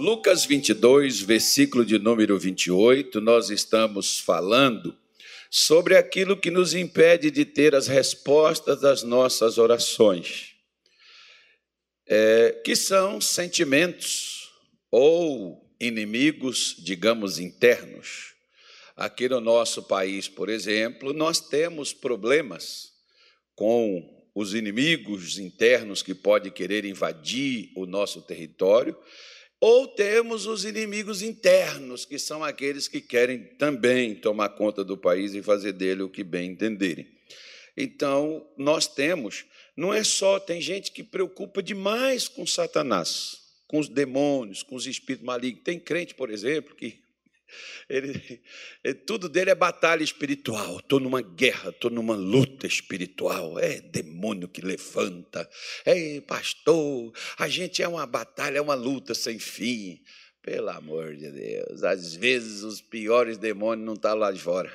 Lucas 22, versículo de número 28, nós estamos falando sobre aquilo que nos impede de ter as respostas das nossas orações, é, que são sentimentos ou inimigos, digamos, internos. Aqui no nosso país, por exemplo, nós temos problemas com os inimigos internos que podem querer invadir o nosso território, ou temos os inimigos internos, que são aqueles que querem também tomar conta do país e fazer dele o que bem entenderem. Então, nós temos, não é só, tem gente que preocupa demais com Satanás, com os demônios, com os espíritos malignos. Tem crente, por exemplo, que ele, ele, tudo dele é batalha espiritual. Estou numa guerra, estou numa luta espiritual. É demônio que levanta. É pastor, a gente é uma batalha, é uma luta sem fim. Pelo amor de Deus, às vezes os piores demônios não estão tá lá de fora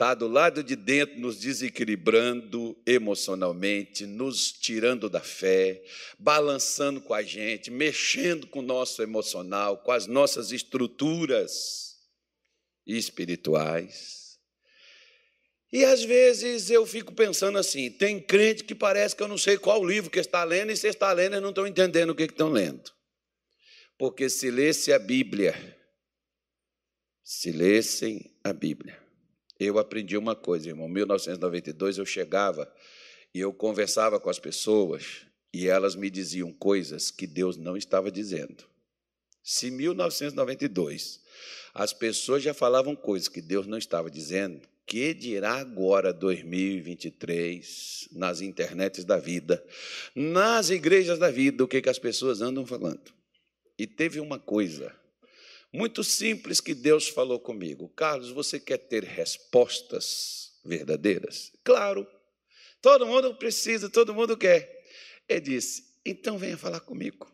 está do lado de dentro, nos desequilibrando emocionalmente, nos tirando da fé, balançando com a gente, mexendo com o nosso emocional, com as nossas estruturas espirituais. E às vezes eu fico pensando assim: tem crente que parece que eu não sei qual livro que está lendo, e se está lendo, eles não estão entendendo o que estão lendo. Porque se lesse a Bíblia, se lessem a Bíblia, eu aprendi uma coisa, irmão. Em 1992 eu chegava e eu conversava com as pessoas e elas me diziam coisas que Deus não estava dizendo. Se em 1992 as pessoas já falavam coisas que Deus não estava dizendo, que dirá agora 2023 nas internets da vida, nas igrejas da vida, o que, que as pessoas andam falando? E teve uma coisa muito simples que Deus falou comigo. Carlos, você quer ter respostas verdadeiras? Claro. Todo mundo precisa, todo mundo quer. Ele disse: então venha falar comigo.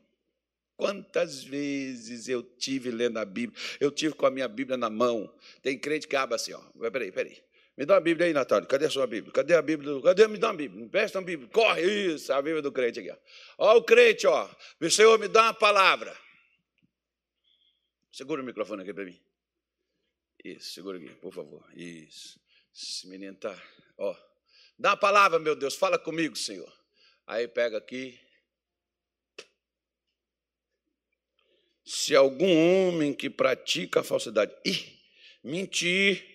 Quantas vezes eu tive lendo a Bíblia, eu tive com a minha Bíblia na mão. Tem crente que abre assim, ó. Peraí, peraí. Me dá uma Bíblia aí, Natália. Cadê a sua Bíblia? Cadê a Bíblia? Cadê? Me dá uma Bíblia. Me presta uma Bíblia. Corre isso, a Bíblia do crente aqui. Ó, ó o crente, ó. O Senhor me dá uma palavra. Segura o microfone aqui para mim. Isso, segura aqui, por favor. Isso. Esse menino está. Ó. Dá a palavra, meu Deus, fala comigo, Senhor. Aí pega aqui. Se algum homem que pratica a falsidade, mentir,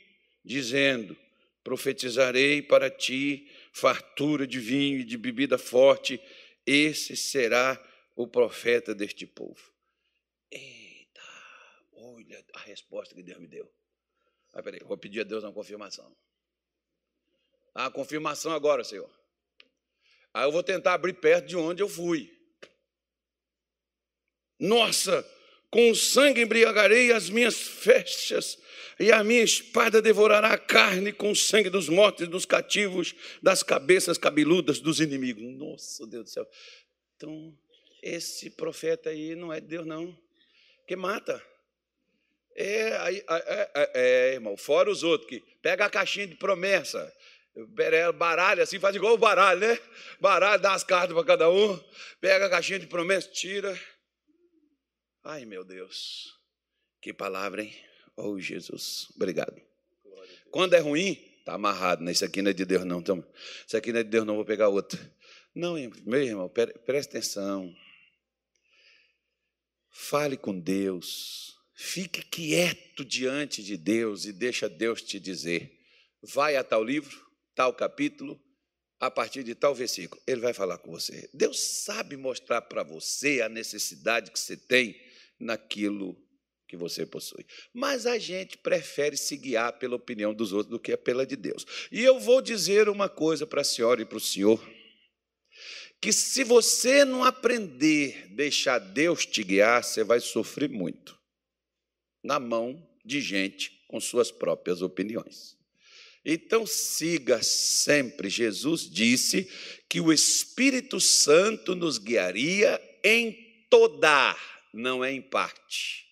dizendo: profetizarei para ti fartura de vinho e de bebida forte, esse será o profeta deste povo. Ei, Olha a resposta que Deus me deu. Ah, peraí, vou pedir a Deus uma confirmação. A ah, confirmação agora, Senhor. Aí eu vou tentar abrir perto de onde eu fui. Nossa, com o sangue embriagarei as minhas festas, e a minha espada devorará a carne com o sangue dos mortos dos cativos, das cabeças cabeludas dos inimigos. Nossa, Deus do céu. Então, esse profeta aí não é de Deus, não, que mata. É, é, é, é, irmão, fora os outros que pega a caixinha de promessa, baralho assim, faz igual o baralho, né? Baralho, dá as cartas para cada um, pega a caixinha de promessa, tira. Ai, meu Deus, que palavra, hein? Oh, Jesus, obrigado. Quando é ruim, tá amarrado, né? Isso aqui não é de Deus, não. Então, isso aqui não é de Deus, não, vou pegar outra. Não, meu irmão, preste atenção. Fale com Deus. Fique quieto diante de Deus e deixa Deus te dizer. Vai a tal livro, tal capítulo, a partir de tal versículo. Ele vai falar com você. Deus sabe mostrar para você a necessidade que você tem naquilo que você possui. Mas a gente prefere se guiar pela opinião dos outros do que pela de Deus. E eu vou dizer uma coisa para a senhora e para o senhor: que se você não aprender a deixar Deus te guiar, você vai sofrer muito na mão de gente com suas próprias opiniões. Então siga sempre. Jesus disse que o Espírito Santo nos guiaria em toda, não é em parte.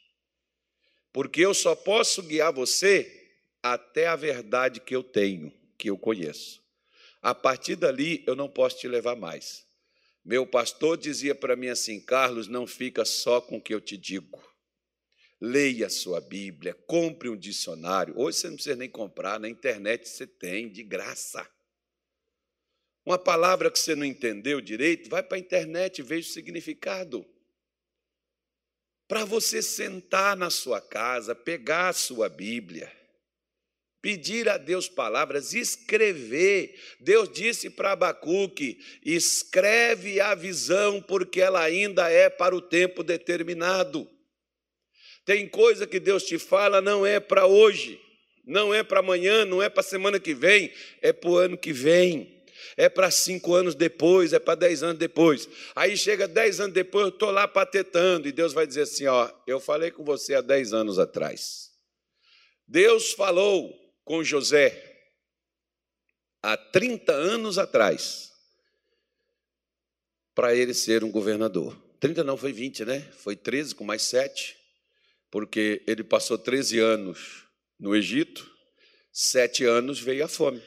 Porque eu só posso guiar você até a verdade que eu tenho, que eu conheço. A partir dali eu não posso te levar mais. Meu pastor dizia para mim assim: Carlos, não fica só com o que eu te digo. Leia a sua Bíblia, compre um dicionário. Hoje você não precisa nem comprar, na internet você tem, de graça. Uma palavra que você não entendeu direito, vai para a internet e veja o significado. Para você sentar na sua casa, pegar a sua Bíblia, pedir a Deus palavras, escrever. Deus disse para Abacuque: escreve a visão, porque ela ainda é para o tempo determinado. Tem coisa que Deus te fala, não é para hoje, não é para amanhã, não é para semana que vem, é para o ano que vem. É para cinco anos depois, é para dez anos depois. Aí chega dez anos depois, eu estou lá patetando, e Deus vai dizer assim: ó, eu falei com você há dez anos atrás. Deus falou com José há 30 anos atrás para ele ser um governador. 30 não, foi 20, né? Foi 13 com mais 7, porque ele passou 13 anos no Egito, sete anos veio a fome.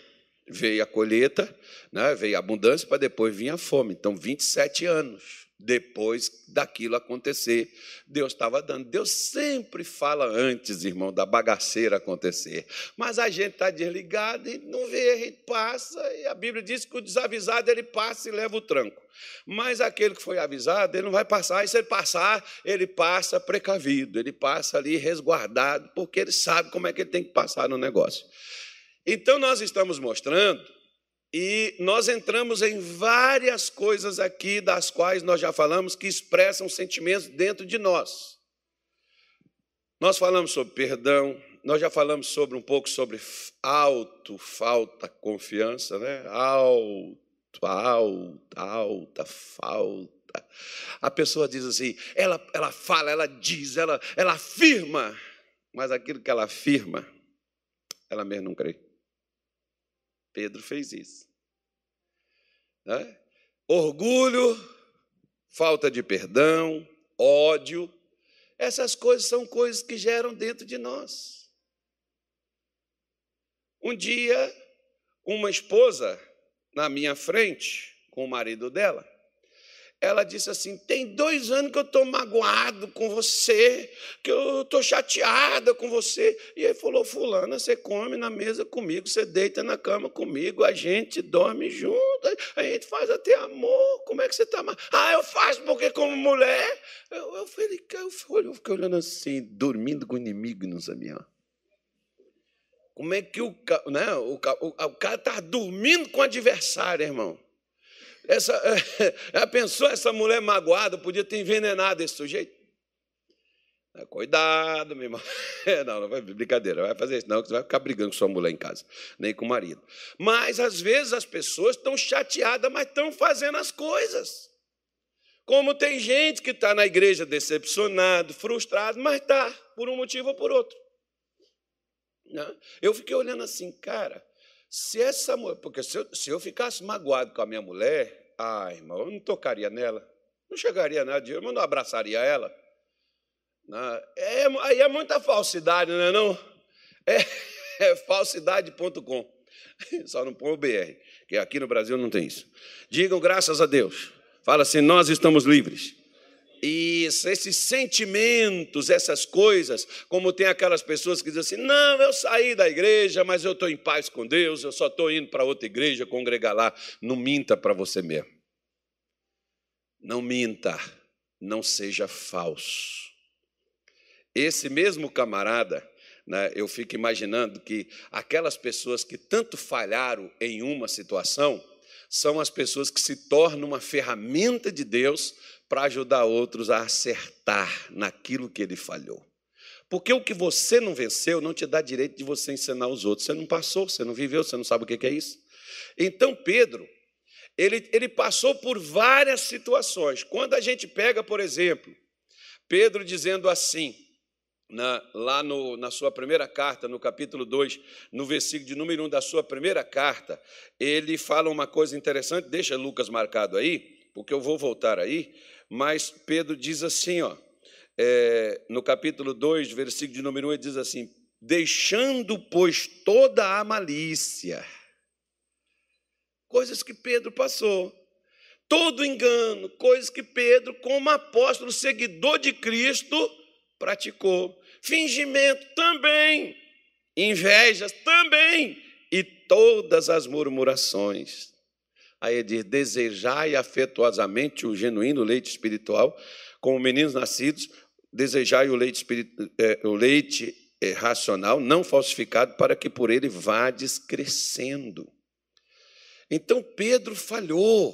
Veio a colheita, né? veio a abundância, para depois vir a fome. Então, 27 anos depois daquilo acontecer. Deus estava dando. Deus sempre fala antes, irmão, da bagaceira acontecer. Mas a gente está desligado e não vê, a gente passa, e a Bíblia diz que o desavisado ele passa e leva o tranco. Mas aquele que foi avisado, ele não vai passar, e se ele passar, ele passa precavido, ele passa ali resguardado, porque ele sabe como é que ele tem que passar no negócio. Então, nós estamos mostrando e nós entramos em várias coisas aqui, das quais nós já falamos, que expressam sentimentos dentro de nós. Nós falamos sobre perdão, nós já falamos sobre um pouco sobre alto, falta, confiança, né? Alto, alta, alta, falta. A pessoa diz assim, ela, ela fala, ela diz, ela, ela afirma, mas aquilo que ela afirma, ela mesmo não crê. Pedro fez isso. Né? Orgulho, falta de perdão, ódio, essas coisas são coisas que geram dentro de nós. Um dia, uma esposa na minha frente, com o marido dela, ela disse assim: Tem dois anos que eu estou magoado com você, que eu estou chateada com você. E ele falou: Fulana, você come na mesa comigo, você deita na cama comigo, a gente dorme junto, a gente faz até amor. Como é que você está? Ah, eu faço porque, como mulher. Eu, eu, falei, eu, eu fiquei olhando assim, dormindo com o inimigo, não sabia. Como é que o, né, o, o, o cara está dormindo com o adversário, irmão? Essa, já pensou essa mulher magoada, podia ter envenenado esse sujeito? Cuidado, meu irmão. Não, não vai brincadeira, não vai fazer isso, não, que você vai ficar brigando com sua mulher em casa, nem com o marido. Mas às vezes as pessoas estão chateadas, mas estão fazendo as coisas. Como tem gente que está na igreja decepcionado, frustrado, mas está, por um motivo ou por outro. Né? Eu fiquei olhando assim, cara, se essa mulher, porque se eu, se eu ficasse magoado com a minha mulher, ai, irmão, eu não tocaria nela, não chegaria nada, eu não abraçaria ela. Não, é, aí é muita falsidade, não é não? É, é falsidade.com. Só não põe o BR, que aqui no Brasil não tem isso. Digam graças a Deus. Fala assim, nós estamos livres. Isso, esses sentimentos, essas coisas, como tem aquelas pessoas que dizem assim: não, eu saí da igreja, mas eu estou em paz com Deus, eu só estou indo para outra igreja congregar lá. Não minta para você mesmo. Não minta, não seja falso. Esse mesmo camarada, né, eu fico imaginando que aquelas pessoas que tanto falharam em uma situação, são as pessoas que se tornam uma ferramenta de Deus para ajudar outros a acertar naquilo que ele falhou. Porque o que você não venceu não te dá direito de você ensinar os outros. Você não passou, você não viveu, você não sabe o que é isso. Então, Pedro, ele, ele passou por várias situações. Quando a gente pega, por exemplo, Pedro dizendo assim, na, lá no, na sua primeira carta, no capítulo 2, no versículo de número 1 da sua primeira carta, ele fala uma coisa interessante, deixa Lucas marcado aí, porque eu vou voltar aí, mas Pedro diz assim, ó, é, no capítulo 2, versículo de número 1, ele diz assim: deixando, pois, toda a malícia, coisas que Pedro passou, todo engano, coisas que Pedro, como apóstolo, seguidor de Cristo, praticou. Fingimento também, invejas também, e todas as murmurações. Aí ele diz: desejai afetuosamente o genuíno leite espiritual, como meninos nascidos, desejai o leite, é, o leite é, racional, não falsificado, para que por ele vades crescendo. Então Pedro falhou.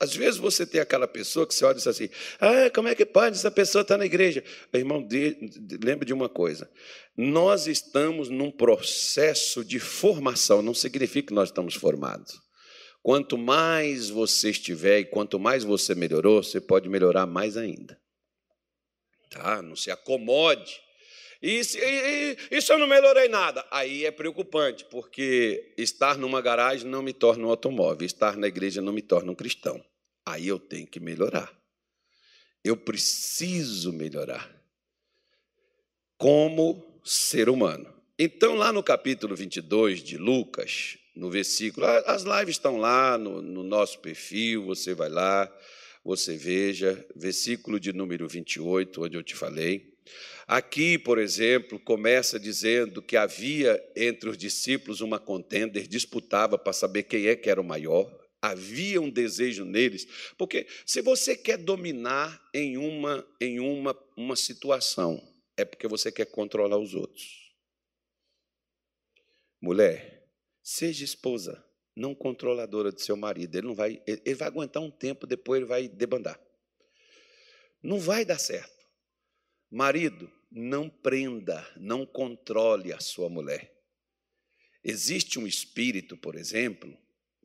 Às vezes você tem aquela pessoa que você olha e diz assim: ah, como é que pode? Essa pessoa está na igreja. Irmão, lembre de uma coisa: nós estamos num processo de formação, não significa que nós estamos formados. Quanto mais você estiver e quanto mais você melhorou, você pode melhorar mais ainda. Tá? Não se acomode e, e, e, se eu não melhorei nada? Aí é preocupante, porque estar numa garagem não me torna um automóvel, estar na igreja não me torna um cristão. Aí eu tenho que melhorar. Eu preciso melhorar como ser humano. Então, lá no capítulo 22 de Lucas, no versículo, as lives estão lá no, no nosso perfil, você vai lá, você veja, versículo de número 28, onde eu te falei. Aqui, por exemplo, começa dizendo que havia entre os discípulos uma contenda, eles disputavam para saber quem é que era o maior. Havia um desejo neles, porque se você quer dominar em uma em uma, uma situação, é porque você quer controlar os outros. Mulher, seja esposa, não controladora do seu marido. Ele não vai, ele vai aguentar um tempo, depois ele vai debandar. Não vai dar certo. Marido, não prenda, não controle a sua mulher. Existe um espírito, por exemplo,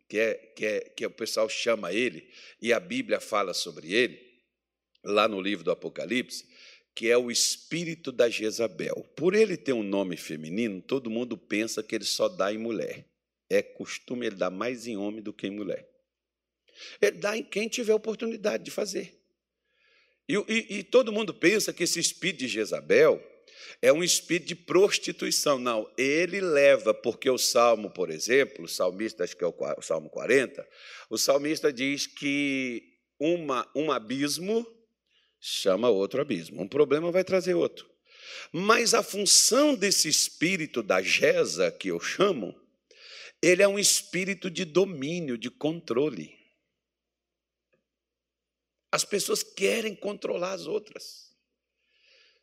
que, é, que, é, que o pessoal chama ele, e a Bíblia fala sobre ele, lá no livro do Apocalipse, que é o espírito da Jezabel. Por ele ter um nome feminino, todo mundo pensa que ele só dá em mulher. É costume ele dar mais em homem do que em mulher. Ele dá em quem tiver oportunidade de fazer. E, e, e todo mundo pensa que esse espírito de Jezabel é um espírito de prostituição. Não, ele leva, porque o Salmo, por exemplo, o salmista, acho que é o Salmo 40, o salmista diz que uma, um abismo chama outro abismo. Um problema vai trazer outro. Mas a função desse espírito da Jeza, que eu chamo, ele é um espírito de domínio, de controle. As pessoas querem controlar as outras.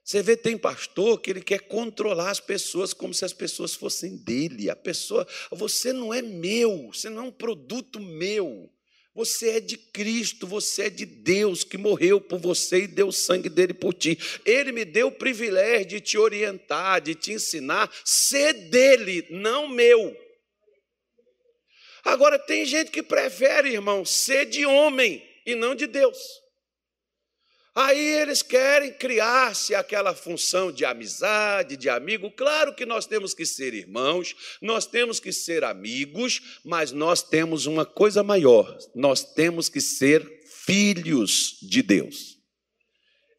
Você vê, tem pastor que ele quer controlar as pessoas como se as pessoas fossem dele. A pessoa, você não é meu, você não é um produto meu. Você é de Cristo, você é de Deus que morreu por você e deu o sangue dele por ti. Ele me deu o privilégio de te orientar, de te ensinar, ser dele, não meu. Agora, tem gente que prefere, irmão, ser de homem e não de Deus. Aí eles querem criar-se aquela função de amizade, de amigo. Claro que nós temos que ser irmãos, nós temos que ser amigos, mas nós temos uma coisa maior: nós temos que ser filhos de Deus.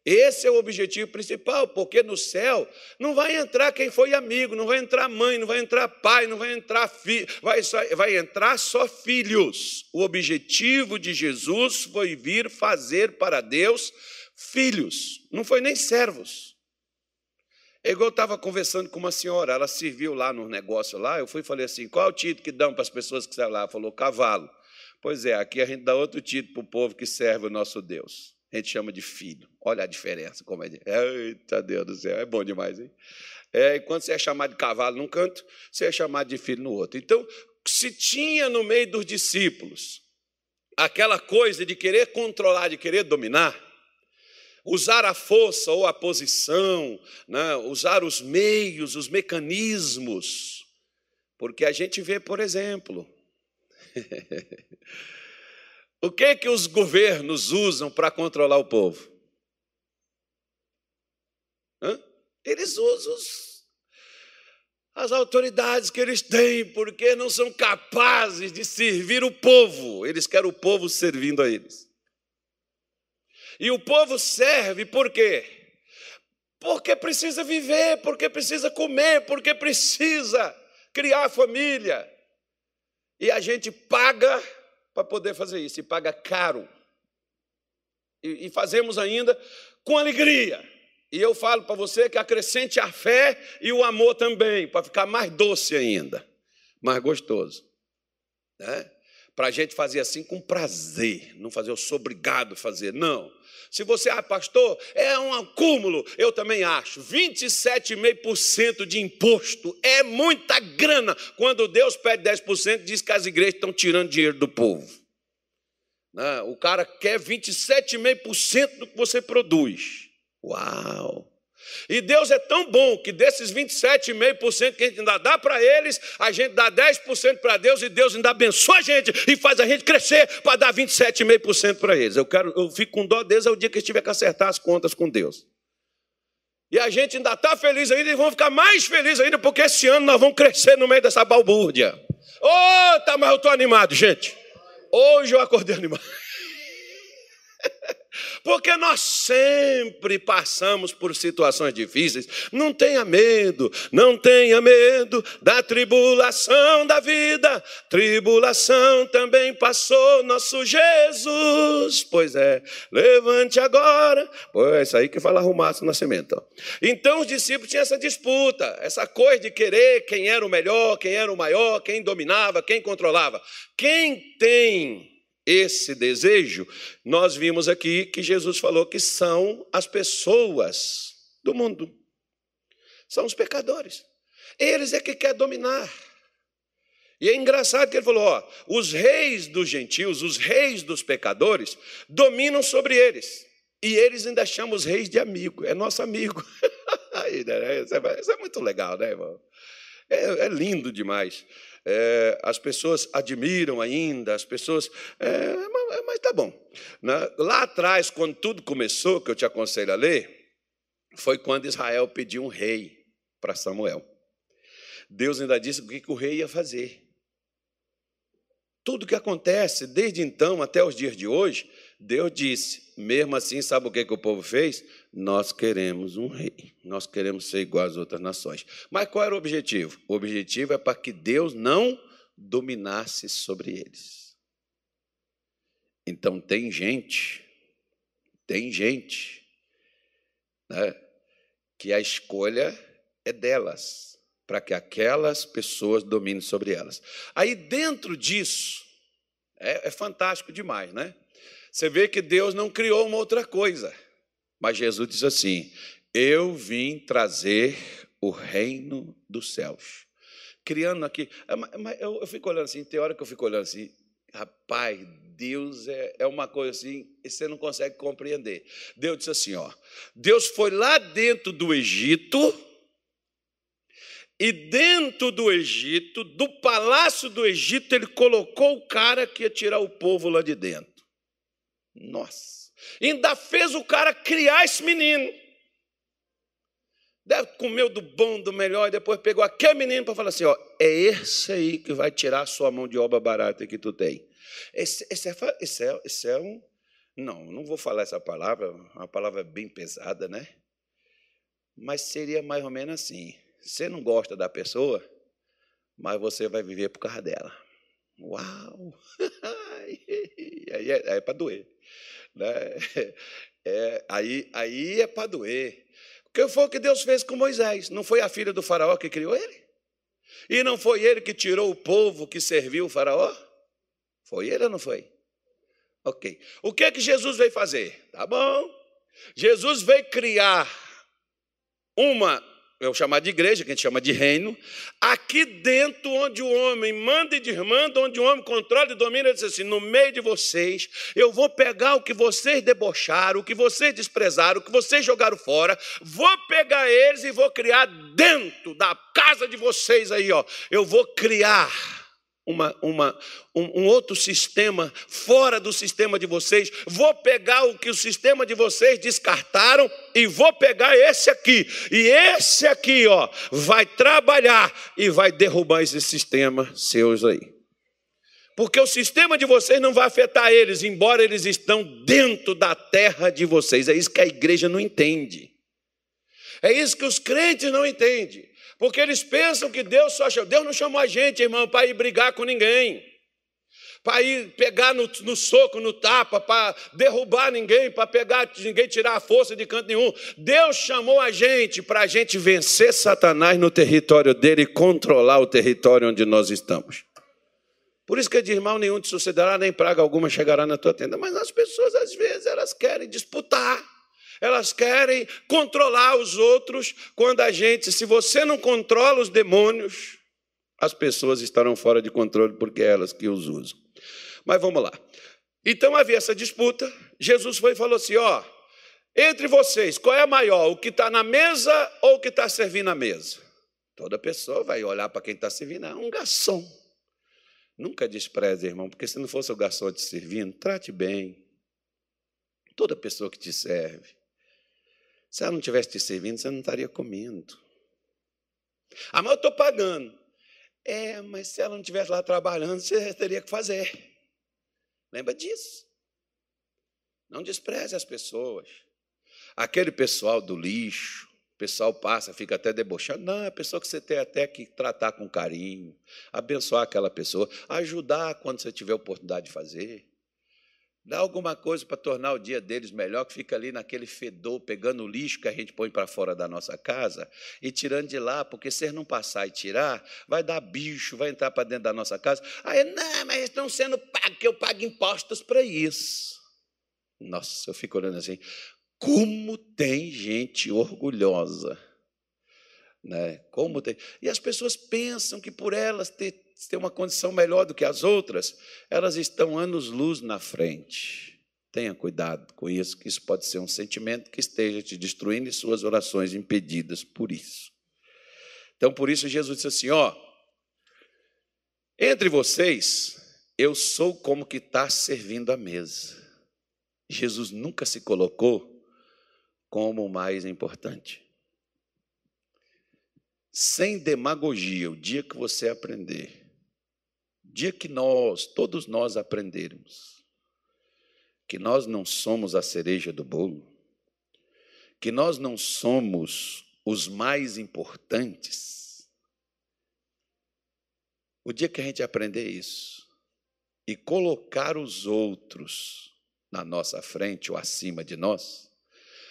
Esse é o objetivo principal, porque no céu não vai entrar quem foi amigo, não vai entrar mãe, não vai entrar pai, não vai entrar filho, vai, só, vai entrar só filhos. O objetivo de Jesus foi vir fazer para Deus filhos, não foi nem servos. É igual eu estava conversando com uma senhora, ela serviu lá no negócio lá, eu fui e falei assim, qual é o título que dão para as pessoas que servem lá? Ela falou, cavalo. Pois é, aqui a gente dá outro título para o povo que serve o nosso Deus a gente chama de filho. Olha a diferença, como é. Eita Deus do céu, é bom demais, hein? É, e quando você é chamado de cavalo num canto, você é chamado de filho no outro. Então, se tinha no meio dos discípulos aquela coisa de querer controlar, de querer dominar, usar a força ou a posição, né? usar os meios, os mecanismos, porque a gente vê, por exemplo, O que que os governos usam para controlar o povo? Hã? Eles usam as autoridades que eles têm, porque não são capazes de servir o povo. Eles querem o povo servindo a eles. E o povo serve por quê? Porque precisa viver, porque precisa comer, porque precisa criar família. E a gente paga para poder fazer isso, e paga caro. E, e fazemos ainda com alegria. E eu falo para você que acrescente a fé e o amor também, para ficar mais doce ainda, mais gostoso. Né? Para a gente fazer assim com prazer, não fazer eu sou obrigado a fazer, não. Se você, ah, pastor, é um acúmulo, eu também acho. 27,5% de imposto é muita grana. Quando Deus pede 10%, diz que as igrejas estão tirando dinheiro do povo. Né? O cara quer 27,5% do que você produz. Uau! E Deus é tão bom que desses 27,5% que a gente ainda dá para eles, a gente dá 10% para Deus e Deus ainda abençoa a gente e faz a gente crescer para dar 27,5% para eles. Eu quero, eu fico com dó deles é o dia que eles tiver que acertar as contas com Deus. E a gente ainda está feliz ainda e vão ficar mais felizes ainda, porque esse ano nós vamos crescer no meio dessa balbúrdia. Ô, oh, tá, mas eu estou animado, gente. Hoje eu acordei animado. Porque nós sempre passamos por situações difíceis. Não tenha medo, não tenha medo da tribulação da vida. Tribulação também passou nosso Jesus. Pois é, levante agora. Pois é isso aí que fala arrumaço nascimento. Então os discípulos tinham essa disputa, essa coisa de querer quem era o melhor, quem era o maior, quem dominava, quem controlava. Quem tem esse desejo, nós vimos aqui que Jesus falou que são as pessoas do mundo. São os pecadores. Eles é que quer dominar. E é engraçado que ele falou: ó, os reis dos gentios, os reis dos pecadores, dominam sobre eles. E eles ainda chamam os reis de amigo, é nosso amigo. Né, isso é muito legal, né, irmão? É, é lindo demais é, as pessoas admiram ainda, as pessoas. É, mas, mas tá bom. Né? Lá atrás, quando tudo começou, que eu te aconselho a ler, foi quando Israel pediu um rei para Samuel. Deus ainda disse o que, que o rei ia fazer. Tudo que acontece desde então até os dias de hoje, Deus disse. Mesmo assim, sabe o que, que o povo fez? Nós queremos um rei. Nós queremos ser igual às outras nações. Mas qual era o objetivo? O objetivo é para que Deus não dominasse sobre eles. Então, tem gente, tem gente, né, que a escolha é delas, para que aquelas pessoas dominem sobre elas. Aí, dentro disso, é, é fantástico demais, né? Você vê que Deus não criou uma outra coisa. Mas Jesus diz assim: Eu vim trazer o reino dos céus. Criando aqui. É, eu fico olhando assim, tem hora que eu fico olhando assim, rapaz, Deus é, é uma coisa assim, e você não consegue compreender. Deus disse assim: ó, Deus foi lá dentro do Egito. E dentro do Egito, do palácio do Egito, ele colocou o cara que ia tirar o povo lá de dentro. Nossa. Ainda fez o cara criar esse menino. Deve comeu do bom, do melhor, e depois pegou aquele menino para falar assim: ó, é esse aí que vai tirar a sua mão de obra barata que tu tem. Esse, esse, é, esse, é, esse é um. Não, não vou falar essa palavra, uma palavra bem pesada, né? Mas seria mais ou menos assim: você não gosta da pessoa, mas você vai viver por causa dela. Uau! aí é, é para doer. Né? É, aí, aí é para doer. Porque foi o que Deus fez com Moisés. Não foi a filha do faraó que criou ele? E não foi ele que tirou o povo que serviu o faraó? Foi ele ou não foi? Ok. O que é que Jesus veio fazer? Tá bom. Jesus veio criar uma eu chamar de igreja, que a gente chama de reino, aqui dentro onde o homem manda e desmanda, onde o homem controla e domina, ele diz assim: no meio de vocês, eu vou pegar o que vocês debocharam, o que vocês desprezaram, o que vocês jogaram fora, vou pegar eles e vou criar dentro da casa de vocês aí, ó. Eu vou criar uma, uma, um, um, outro sistema fora do sistema de vocês, vou pegar o que o sistema de vocês descartaram e vou pegar esse aqui. E esse aqui, ó, vai trabalhar e vai derrubar esse sistema seus aí. Porque o sistema de vocês não vai afetar eles, embora eles estão dentro da terra de vocês. É isso que a igreja não entende. É isso que os crentes não entendem. Porque eles pensam que Deus só chamou. Deus não chamou a gente, irmão, para ir brigar com ninguém. para ir pegar no, no, soco, no tapa, para derrubar ninguém, para pegar ninguém, tirar a força de canto nenhum. Deus chamou a gente para a gente vencer Satanás no território dele e controlar o território onde nós estamos. Por isso que de irmão nenhum te sucederá, nem praga alguma chegará na tua tenda. Mas as pessoas, às vezes, elas querem disputar. Elas querem controlar os outros, quando a gente, se você não controla os demônios, as pessoas estarão fora de controle porque é elas que os usam. Mas vamos lá. Então havia essa disputa. Jesus foi e falou assim: ó, entre vocês, qual é maior, o que está na mesa ou o que está servindo a mesa? Toda pessoa vai olhar para quem está servindo, é um garçom. Nunca despreze, irmão, porque se não fosse o garçom te servindo, trate bem. Toda pessoa que te serve. Se ela não estivesse te servindo, você não estaria comendo. Ah, mas eu estou pagando. É, mas se ela não estivesse lá trabalhando, você teria que fazer. Lembra disso. Não despreze as pessoas. Aquele pessoal do lixo, o pessoal passa, fica até debochando. Não, é a pessoa que você tem até que tratar com carinho, abençoar aquela pessoa, ajudar quando você tiver oportunidade de fazer. Dá alguma coisa para tornar o dia deles melhor, que fica ali naquele fedor, pegando o lixo que a gente põe para fora da nossa casa e tirando de lá, porque se eles não passar e tirar, vai dar bicho, vai entrar para dentro da nossa casa. Aí, não, mas eles estão sendo pagos, que eu pago impostos para isso. Nossa, eu fico olhando assim, como tem gente orgulhosa. Né? Como tem. E as pessoas pensam que por elas ter ter uma condição melhor do que as outras, elas estão anos-luz na frente. Tenha cuidado com isso, que isso pode ser um sentimento que esteja te destruindo e suas orações impedidas por isso. Então, por isso, Jesus disse assim: ó, entre vocês, eu sou como que está servindo a mesa. Jesus nunca se colocou como o mais importante. Sem demagogia, o dia que você aprender dia que nós, todos nós aprendermos que nós não somos a cereja do bolo, que nós não somos os mais importantes, o dia que a gente aprender isso e colocar os outros na nossa frente ou acima de nós,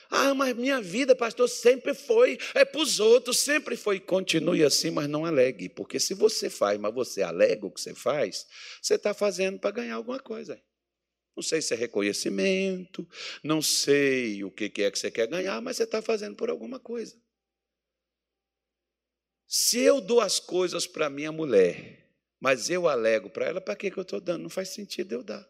ah, mas minha vida, pastor, sempre foi, é para os outros, sempre foi. Continue assim, mas não alegue, porque se você faz, mas você alega o que você faz, você está fazendo para ganhar alguma coisa. Não sei se é reconhecimento, não sei o que é que você quer ganhar, mas você está fazendo por alguma coisa. Se eu dou as coisas para minha mulher, mas eu alego para ela, para que eu estou dando? Não faz sentido eu dar.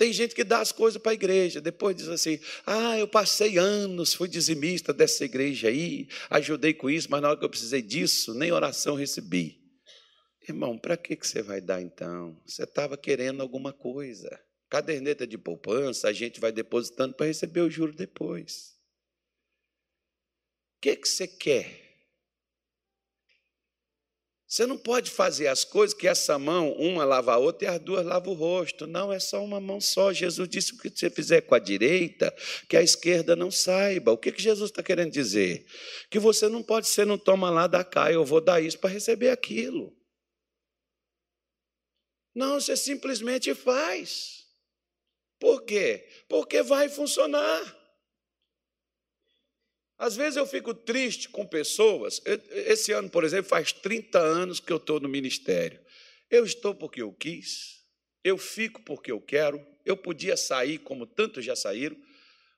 Tem gente que dá as coisas para a igreja, depois diz assim: ah, eu passei anos, fui dizimista dessa igreja aí, ajudei com isso, mas na hora que eu precisei disso, nem oração recebi. Irmão, para que você vai dar então? Você estava querendo alguma coisa. Caderneta de poupança, a gente vai depositando para receber o juro depois. O que, que você quer? Você não pode fazer as coisas que essa mão, uma lava a outra e as duas lavam o rosto. Não, é só uma mão só. Jesus disse que você fizer com a direita, que a esquerda não saiba. O que, que Jesus está querendo dizer? Que você não pode ser, não toma lá, dá cá, eu vou dar isso para receber aquilo. Não, você simplesmente faz. Por quê? Porque vai funcionar. Às vezes eu fico triste com pessoas. Esse ano, por exemplo, faz 30 anos que eu estou no ministério. Eu estou porque eu quis, eu fico porque eu quero, eu podia sair como tantos já saíram,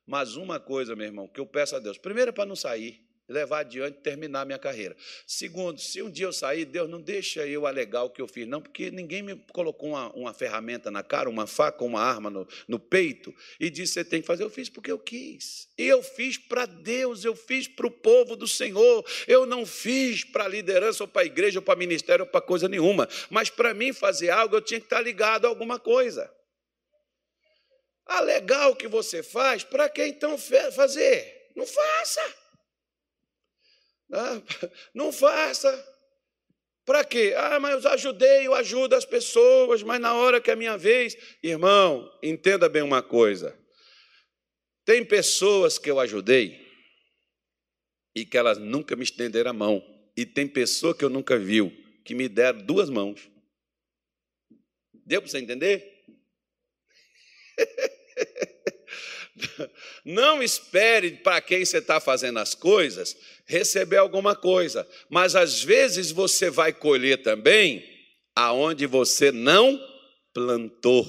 mas uma coisa, meu irmão, que eu peço a Deus: primeiro é para não sair, levar adiante, terminar minha carreira. Segundo, se um dia eu sair, Deus não deixa eu alegar o que eu fiz, não, porque ninguém me colocou uma, uma ferramenta na cara, uma faca, uma arma no, no peito e disse: você tem que fazer. Eu fiz porque eu quis. E eu fiz para Deus, eu fiz para o povo do Senhor. Eu não fiz para a liderança, ou para a igreja, ou para ministério, ou para coisa nenhuma. Mas para mim fazer algo, eu tinha que estar ligado a alguma coisa. Alegar o que você faz, para que então fazer? Não faça. Ah, não faça. Para quê? Ah, mas eu ajudei, eu ajudo as pessoas, mas na hora que é minha vez. Irmão, entenda bem uma coisa. Tem pessoas que eu ajudei e que elas nunca me estenderam a mão. E tem pessoa que eu nunca viu que me deram duas mãos. Deu para você entender? Não espere para quem você está fazendo as coisas receber alguma coisa, mas às vezes você vai colher também aonde você não plantou.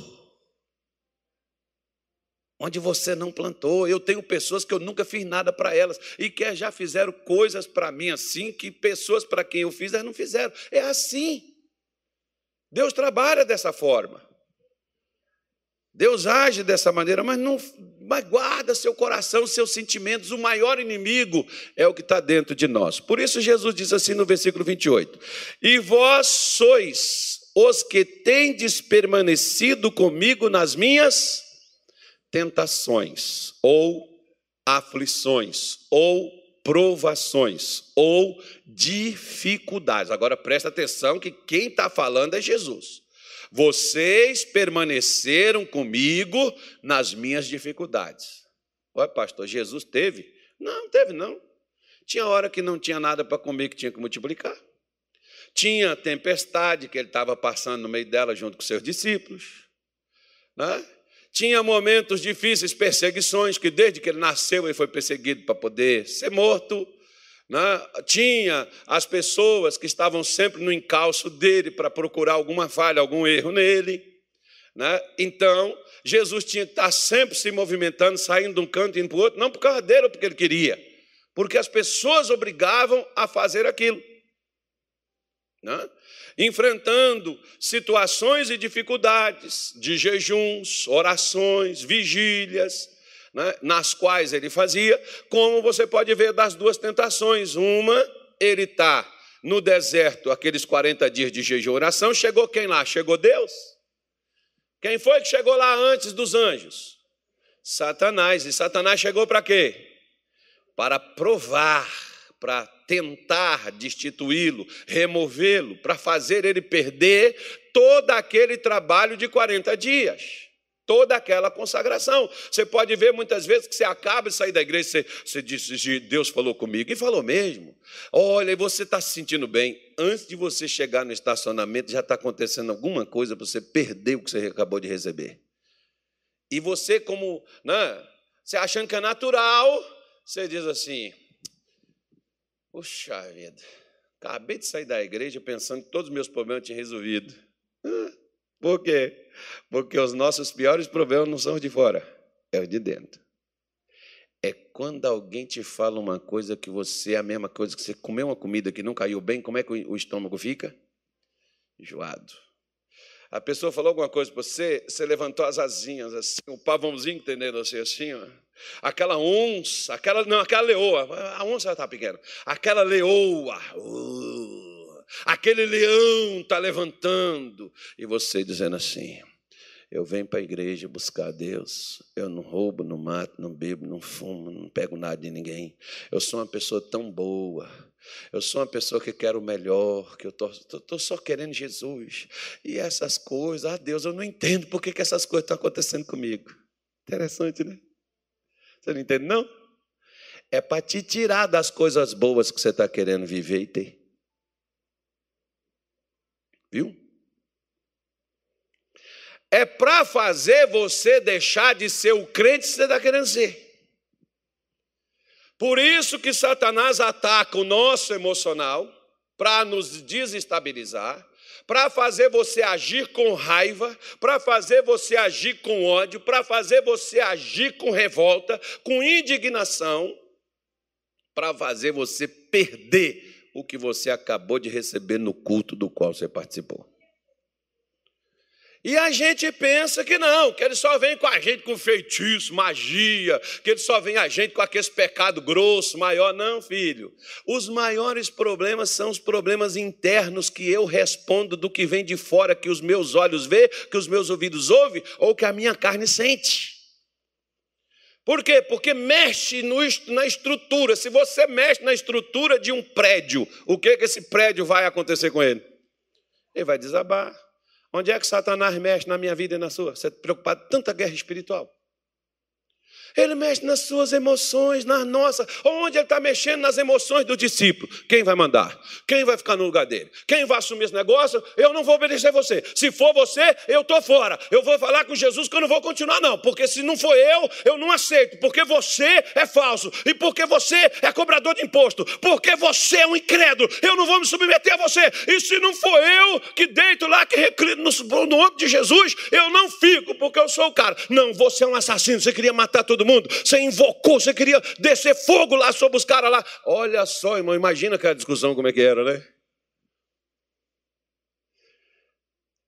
Onde você não plantou. Eu tenho pessoas que eu nunca fiz nada para elas e que já fizeram coisas para mim assim que pessoas para quem eu fiz elas não fizeram. É assim. Deus trabalha dessa forma. Deus age dessa maneira, mas não mas guarda seu coração, seus sentimentos. O maior inimigo é o que está dentro de nós. Por isso, Jesus diz assim no versículo 28: E vós sois os que tendes permanecido comigo nas minhas tentações, ou aflições, ou provações, ou dificuldades. Agora presta atenção que quem está falando é Jesus. Vocês permaneceram comigo nas minhas dificuldades. Olha, pastor, Jesus teve? Não, teve não. Tinha hora que não tinha nada para comer, que tinha que multiplicar. Tinha tempestade que ele estava passando no meio dela junto com seus discípulos. Né? Tinha momentos difíceis, perseguições, que desde que ele nasceu ele foi perseguido para poder ser morto. Né? Tinha as pessoas que estavam sempre no encalço dele para procurar alguma falha, algum erro nele. Né? Então, Jesus tinha que estar sempre se movimentando, saindo de um canto e indo para o outro, não por causa dele ou porque ele queria, porque as pessoas obrigavam a fazer aquilo. Né? Enfrentando situações e dificuldades de jejuns, orações, vigílias, né, nas quais ele fazia, como você pode ver das duas tentações. Uma, ele está no deserto, aqueles 40 dias de jejum e oração, chegou quem lá? Chegou Deus. Quem foi que chegou lá antes dos anjos? Satanás. E Satanás chegou para quê? Para provar, para tentar destituí-lo, removê-lo, para fazer ele perder todo aquele trabalho de 40 dias toda aquela consagração. Você pode ver muitas vezes que você acaba de sair da igreja, você, você diz, Deus falou comigo, e falou mesmo. Olha, você está se sentindo bem. Antes de você chegar no estacionamento, já está acontecendo alguma coisa para você perder o que você acabou de receber. E você, como, né, você achando que é natural, você diz assim: Puxa vida, acabei de sair da igreja pensando que todos os meus problemas tinham resolvido. Por quê? Porque os nossos piores problemas não são os de fora, é os de dentro. É quando alguém te fala uma coisa que você é a mesma coisa que você comeu uma comida que não caiu bem, como é que o estômago fica? Enjoado. A pessoa falou alguma coisa para você, você levantou as asinhas assim, o pavãozinho, entendendo assim, assim, ó. Aquela onça, aquela, não, aquela leoa, a onça está pequena, aquela leoa, uh, aquele leão está levantando, e você dizendo assim: eu venho para a igreja buscar a Deus. Eu não roubo, não mato, não bebo, não fumo, não pego nada de ninguém. Eu sou uma pessoa tão boa. Eu sou uma pessoa que quero o melhor, que eu estou só querendo Jesus. E essas coisas, ah, Deus, eu não entendo por que, que essas coisas estão acontecendo comigo. Interessante, né? Você não entende, não? É para te tirar das coisas boas que você está querendo viver e ter. Viu? É para fazer você deixar de ser o crente que você está querendo ser. Por isso que Satanás ataca o nosso emocional, para nos desestabilizar, para fazer você agir com raiva, para fazer você agir com ódio, para fazer você agir com revolta, com indignação, para fazer você perder o que você acabou de receber no culto do qual você participou. E a gente pensa que não, que ele só vem com a gente com feitiço, magia, que ele só vem a gente com aquele pecado grosso, maior. Não, filho. Os maiores problemas são os problemas internos que eu respondo do que vem de fora, que os meus olhos vê, que os meus ouvidos ouvem, ou que a minha carne sente. Por quê? Porque mexe no, na estrutura. Se você mexe na estrutura de um prédio, o que, que esse prédio vai acontecer com ele? Ele vai desabar. Onde é que Satanás mexe na minha vida e na sua? Você está preocupado com tanta guerra espiritual. Ele mexe nas suas emoções, nas nossas. Onde ele está mexendo nas emoções do discípulo? Quem vai mandar? Quem vai ficar no lugar dele? Quem vai assumir esse negócio? Eu não vou obedecer você. Se for você, eu estou fora. Eu vou falar com Jesus que eu não vou continuar, não. Porque se não for eu, eu não aceito. Porque você é falso. E porque você é cobrador de imposto. Porque você é um incrédulo. Eu não vou me submeter a você. E se não for eu que deito lá, que reclino no, ombro de Jesus, eu não fico, porque eu sou o cara. Não, você é um assassino. Você queria matar todo todo mundo, você invocou, você queria descer fogo lá sobre os caras lá. Olha só, irmão, imagina aquela discussão como é que era, né?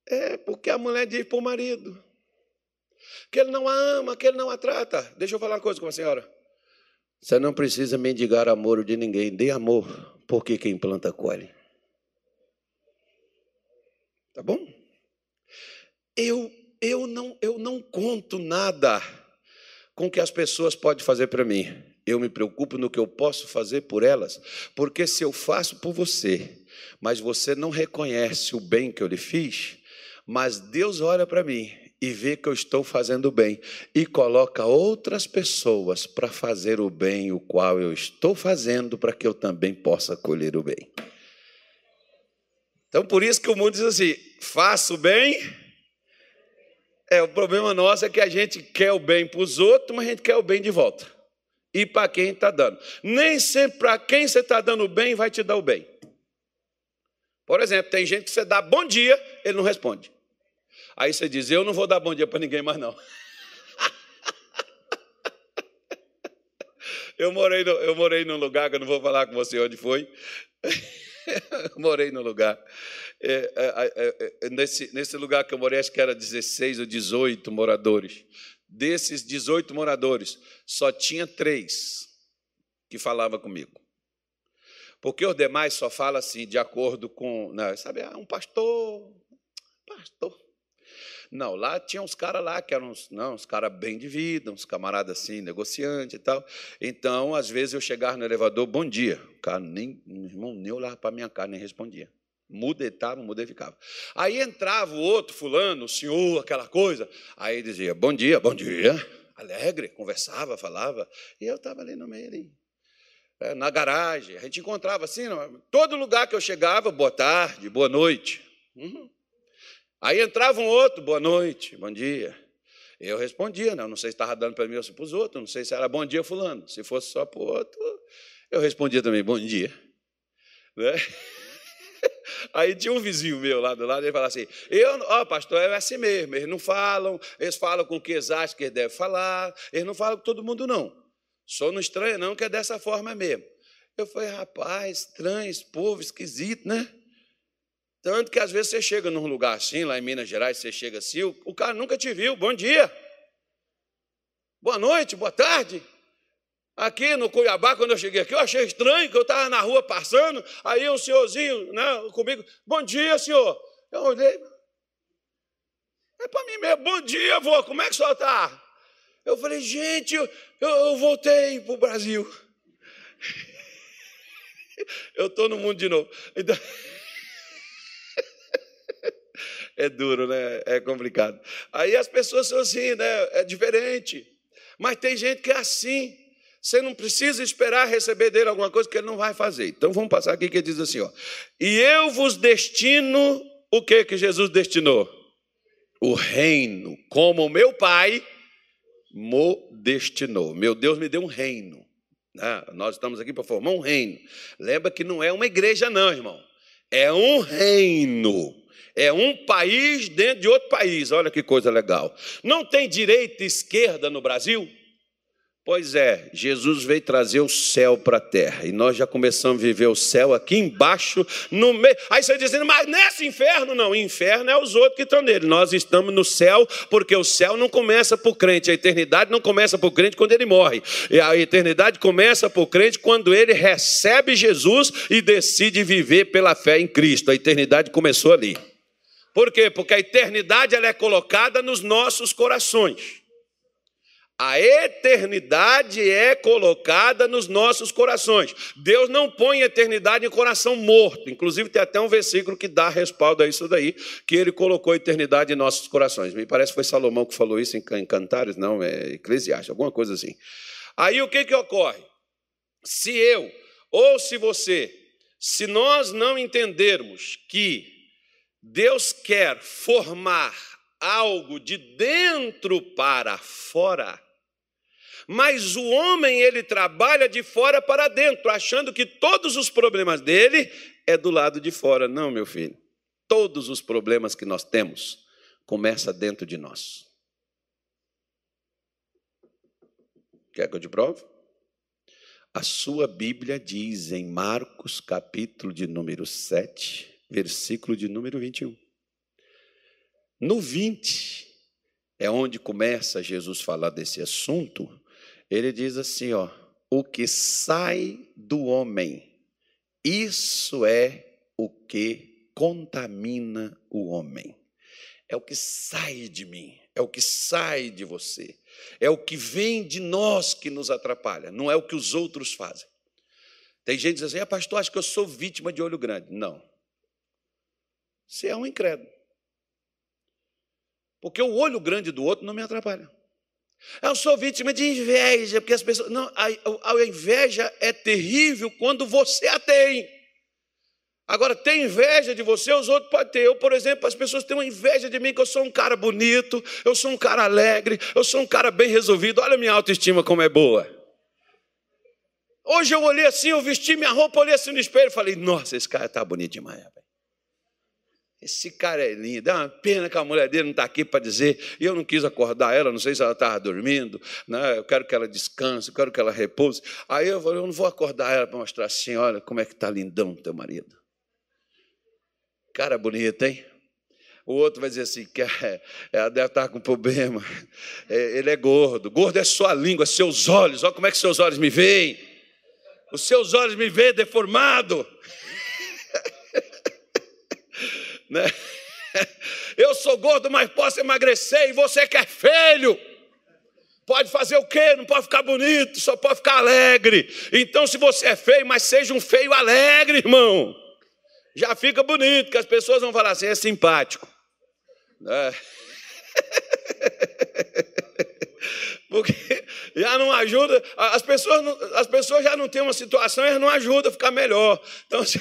É porque a mulher diz para o marido que ele não a ama, que ele não a trata. Deixa eu falar uma coisa com a senhora. Você não precisa mendigar amor de ninguém, dê amor, porque quem planta colhe. Tá bom? Eu eu não eu não conto nada com o que as pessoas podem fazer para mim. Eu me preocupo no que eu posso fazer por elas, porque se eu faço por você, mas você não reconhece o bem que eu lhe fiz, mas Deus olha para mim e vê que eu estou fazendo bem e coloca outras pessoas para fazer o bem, o qual eu estou fazendo, para que eu também possa colher o bem. Então, por isso que o mundo diz assim: faça o bem é, o problema nosso é que a gente quer o bem para os outros, mas a gente quer o bem de volta. E para quem está dando. Nem sempre para quem você está dando o bem vai te dar o bem. Por exemplo, tem gente que você dá bom dia, ele não responde. Aí você diz: Eu não vou dar bom dia para ninguém mais, não. eu, morei no, eu morei num lugar que eu não vou falar com você onde foi. morei num lugar é é, é, é, nesse, nesse lugar que eu morei, acho que era 16 ou 18 moradores. Desses 18 moradores, só tinha três que falavam comigo. Porque os demais só falam assim, de acordo com. Né, sabe, ah, um pastor. Pastor. Não, lá tinha uns caras lá que eram uns, não, uns caras bem de vida, uns camaradas assim, negociante e tal. Então, às vezes eu chegava no elevador, bom dia. O cara nem, irmão, nem olhava para minha cara, nem respondia. Muda estava, muda e ficava. Aí entrava o outro fulano, o senhor, aquela coisa. Aí dizia, bom dia, bom dia. Alegre, conversava, falava. E eu estava ali no meio ali. É, na garagem, a gente encontrava assim, todo lugar que eu chegava, boa tarde, boa noite. Uhum. Aí entrava um outro, boa noite, bom dia. Eu respondia, não, não sei se estava dando para mim ou para os outros, não sei se era bom dia fulano. Se fosse só para o outro, eu respondia também, bom dia. Né? Aí tinha um vizinho meu lá do lado, ele falava assim: Eu, ó, pastor, é assim mesmo, eles não falam, eles falam com o que eles acham que eles devem falar, eles não falam com todo mundo, não. Só não estranha, não, que é dessa forma mesmo. Eu falei, rapaz, estranho, esse povo esquisito, né? Tanto que às vezes você chega num lugar assim, lá em Minas Gerais, você chega assim, o, o cara nunca te viu, bom dia, boa noite, boa tarde. Aqui no Cuiabá, quando eu cheguei aqui, eu achei estranho que eu estava na rua passando, aí um senhorzinho né, comigo, bom dia, senhor. Eu olhei, é para mim mesmo, bom dia, avô, como é que o senhor está? Eu falei, gente, eu, eu voltei para o Brasil. Eu estou no mundo de novo. Então... É duro, né? É complicado. Aí as pessoas são assim, né? É diferente. Mas tem gente que é assim. Você não precisa esperar receber dele alguma coisa que ele não vai fazer. Então vamos passar aqui que ele diz assim, ó. E eu vos destino o que que Jesus destinou? O reino, como meu pai mo destinou. Meu Deus me deu um reino. Ah, nós estamos aqui para formar um reino. Lembra que não é uma igreja, não, irmão. É um reino. É um país dentro de outro país. Olha que coisa legal. Não tem direita e esquerda no Brasil? Pois é, Jesus veio trazer o céu para a terra e nós já começamos a viver o céu aqui embaixo, no meio. Aí você dizendo, mas nesse inferno não, o inferno é os outros que estão nele. Nós estamos no céu porque o céu não começa por crente, a eternidade não começa por crente quando ele morre. E a eternidade começa por crente quando ele recebe Jesus e decide viver pela fé em Cristo. A eternidade começou ali. Por quê? Porque a eternidade ela é colocada nos nossos corações. A eternidade é colocada nos nossos corações. Deus não põe eternidade em coração morto. Inclusive, tem até um versículo que dá respaldo a isso daí, que ele colocou eternidade em nossos corações. Me parece que foi Salomão que falou isso em Cantares, não, é Eclesiastes, alguma coisa assim. Aí o que, que ocorre? Se eu, ou se você, se nós não entendermos que Deus quer formar algo de dentro para fora, mas o homem ele trabalha de fora para dentro, achando que todos os problemas dele é do lado de fora. Não, meu filho. Todos os problemas que nós temos começa dentro de nós. Quer que eu te prove? A sua Bíblia diz em Marcos, capítulo de número 7, versículo de número 21. No 20 é onde começa Jesus falar desse assunto, ele diz assim, ó: o que sai do homem, isso é o que contamina o homem. É o que sai de mim, é o que sai de você, é o que vem de nós que nos atrapalha, não é o que os outros fazem. Tem gente que diz assim: ah, pastor, acho que eu sou vítima de olho grande. Não. Você é um incrédulo. Porque o olho grande do outro não me atrapalha. Eu sou vítima de inveja, porque as pessoas. Não, a, a inveja é terrível quando você a tem. Agora, tem inveja de você, os outros podem ter. Eu, por exemplo, as pessoas têm uma inveja de mim, que eu sou um cara bonito, eu sou um cara alegre, eu sou um cara bem resolvido. Olha a minha autoestima como é boa. Hoje eu olhei assim, eu vesti minha roupa, olhei assim no espelho e falei: Nossa, esse cara está bonito demais. Esse cara é lindo. É uma pena que a mulher dele não está aqui para dizer. Eu não quis acordar ela, não sei se ela estava dormindo. Né? Eu quero que ela descanse, eu quero que ela repouse. Aí eu falei: eu não vou acordar ela para mostrar assim: olha como é que está lindão teu marido. Cara bonito, hein? O outro vai dizer assim: que ela deve estar com problema. É, ele é gordo. Gordo é sua língua, seus olhos. Olha como é que seus olhos me veem. Os seus olhos me veem deformado. Né? Eu sou gordo, mas posso emagrecer, e você que é feio. Pode fazer o quê? Não pode ficar bonito, só pode ficar alegre. Então, se você é feio, mas seja um feio alegre, irmão. Já fica bonito, que as pessoas vão falar assim, é simpático. É. Porque já não ajuda, as pessoas, as pessoas já não têm uma situação, elas não ajudam a ficar melhor. Então, se,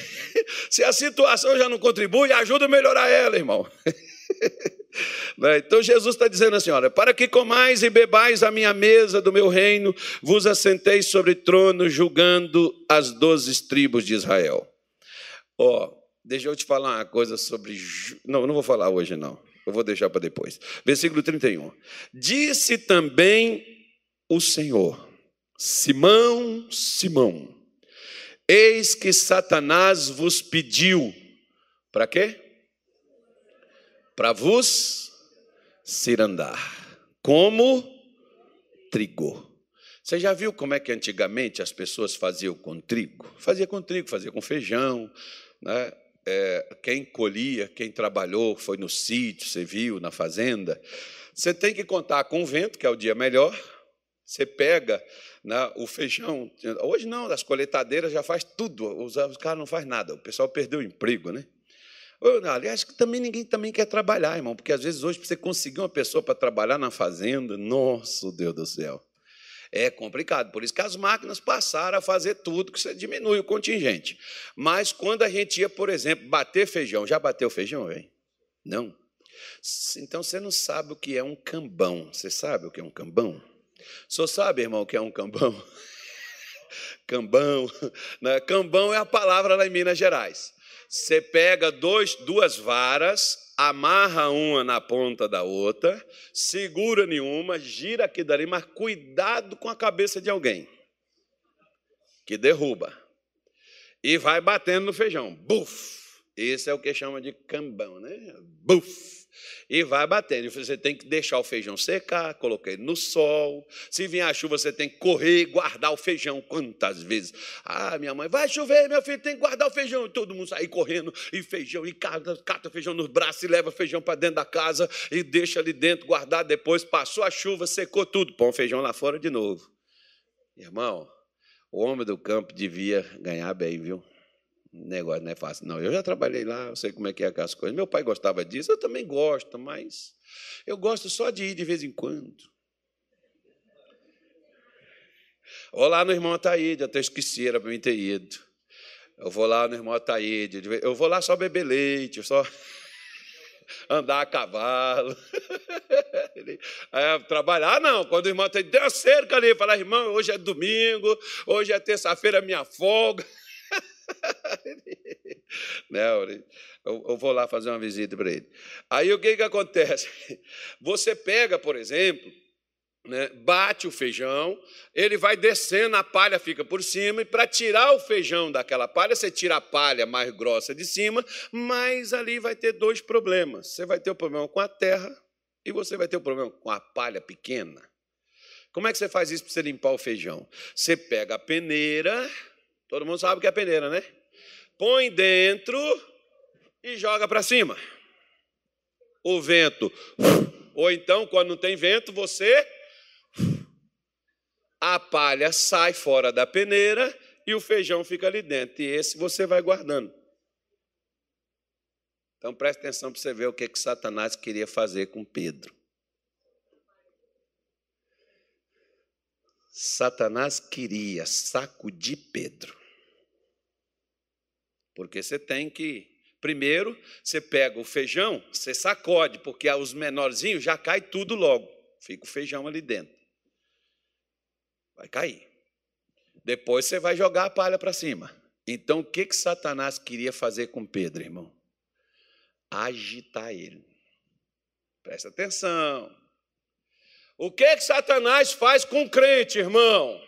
se a situação já não contribui, ajuda a melhorar ela, irmão. Né? Então Jesus está dizendo assim: olha, para que comais e bebais a minha mesa do meu reino, vos assenteis sobre trono, julgando as doze tribos de Israel. Ó, oh, deixa eu te falar uma coisa sobre. Não, não vou falar hoje, não. Eu vou deixar para depois. Versículo 31. Disse também o Senhor: Simão, Simão, eis que Satanás vos pediu. Para quê? Para vos cirandar, como trigo. Você já viu como é que antigamente as pessoas faziam com trigo? Fazia com trigo, fazia com feijão, né? É, quem colhia, quem trabalhou, foi no sítio, você viu, na fazenda. Você tem que contar com o vento, que é o dia melhor. Você pega né, o feijão. Hoje não, as coletadeiras já faz tudo. Os, os caras não fazem nada. O pessoal perdeu o emprego, né? Aliás, também ninguém também quer trabalhar, irmão, porque às vezes hoje, para você conseguir uma pessoa para trabalhar na fazenda, nosso Deus do céu é complicado. Por isso que as máquinas passaram a fazer tudo, que você diminui o contingente. Mas quando a gente ia, por exemplo, bater feijão, já bateu feijão, velho? Não. Então você não sabe o que é um cambão. Você sabe o que é um cambão? Só sabe, irmão, o que é um cambão? cambão. Né? Cambão é a palavra lá em Minas Gerais. Você pega dois, duas varas, amarra uma na ponta da outra, segura nenhuma, gira aqui dali, mas cuidado com a cabeça de alguém que derruba. E vai batendo no feijão. Buf! Esse é o que chama de cambão, né? Buf! E vai batendo. Você tem que deixar o feijão secar, colocar ele no sol. Se vier a chuva, você tem que correr e guardar o feijão. Quantas vezes? Ah, minha mãe, vai chover, meu filho, tem que guardar o feijão. E todo mundo sai correndo, e feijão, e cata, cata feijão nos braços, e leva feijão para dentro da casa, e deixa ali dentro, guardar. Depois passou a chuva, secou tudo, põe o feijão lá fora de novo. Irmão, o homem do campo devia ganhar bem, viu? Negócio não é fácil, não. Eu já trabalhei lá, eu sei como é que é aquelas coisas. Meu pai gostava disso, eu também gosto, mas eu gosto só de ir de vez em quando. Vou lá no irmão Ataíde, até esqueci, era para mim ter ido. Eu vou lá no irmão Ataíde, eu vou lá só beber leite, só andar a cavalo. É, trabalhar, não. Quando o irmão tem, tem uma cerca ali, falar, irmão, hoje é domingo, hoje é terça-feira, minha folga. Não, eu vou lá fazer uma visita para ele. Aí o que, que acontece? Você pega, por exemplo, né, bate o feijão, ele vai descendo, a palha fica por cima, e para tirar o feijão daquela palha, você tira a palha mais grossa de cima, mas ali vai ter dois problemas. Você vai ter o problema com a terra e você vai ter o problema com a palha pequena. Como é que você faz isso para você limpar o feijão? Você pega a peneira, Todo mundo sabe o que é peneira, né? Põe dentro e joga para cima. O vento. Ou então, quando não tem vento, você. A palha sai fora da peneira e o feijão fica ali dentro. E esse você vai guardando. Então preste atenção para você ver o que, que Satanás queria fazer com Pedro. Satanás queria sacudir Pedro. Porque você tem que. Primeiro, você pega o feijão, você sacode, porque os menorzinhos já cai tudo logo. Fica o feijão ali dentro. Vai cair. Depois você vai jogar a palha para cima. Então, o que, que Satanás queria fazer com Pedro, irmão? Agitar ele. Presta atenção. O que, que Satanás faz com o crente, irmão?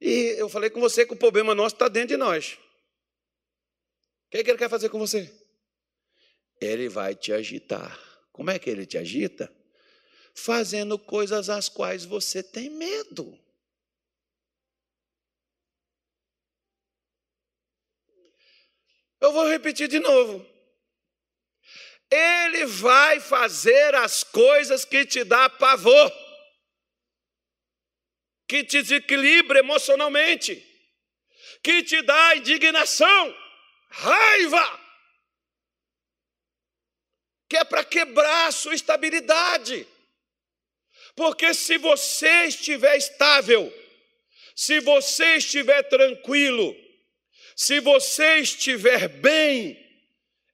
E eu falei com você que o problema nosso está dentro de nós. O que, é que ele quer fazer com você? Ele vai te agitar. Como é que ele te agita? Fazendo coisas às quais você tem medo. Eu vou repetir de novo. Ele vai fazer as coisas que te dá pavor, que te desequilibra emocionalmente, que te dá indignação raiva, que é para quebrar a sua estabilidade. Porque se você estiver estável, se você estiver tranquilo, se você estiver bem,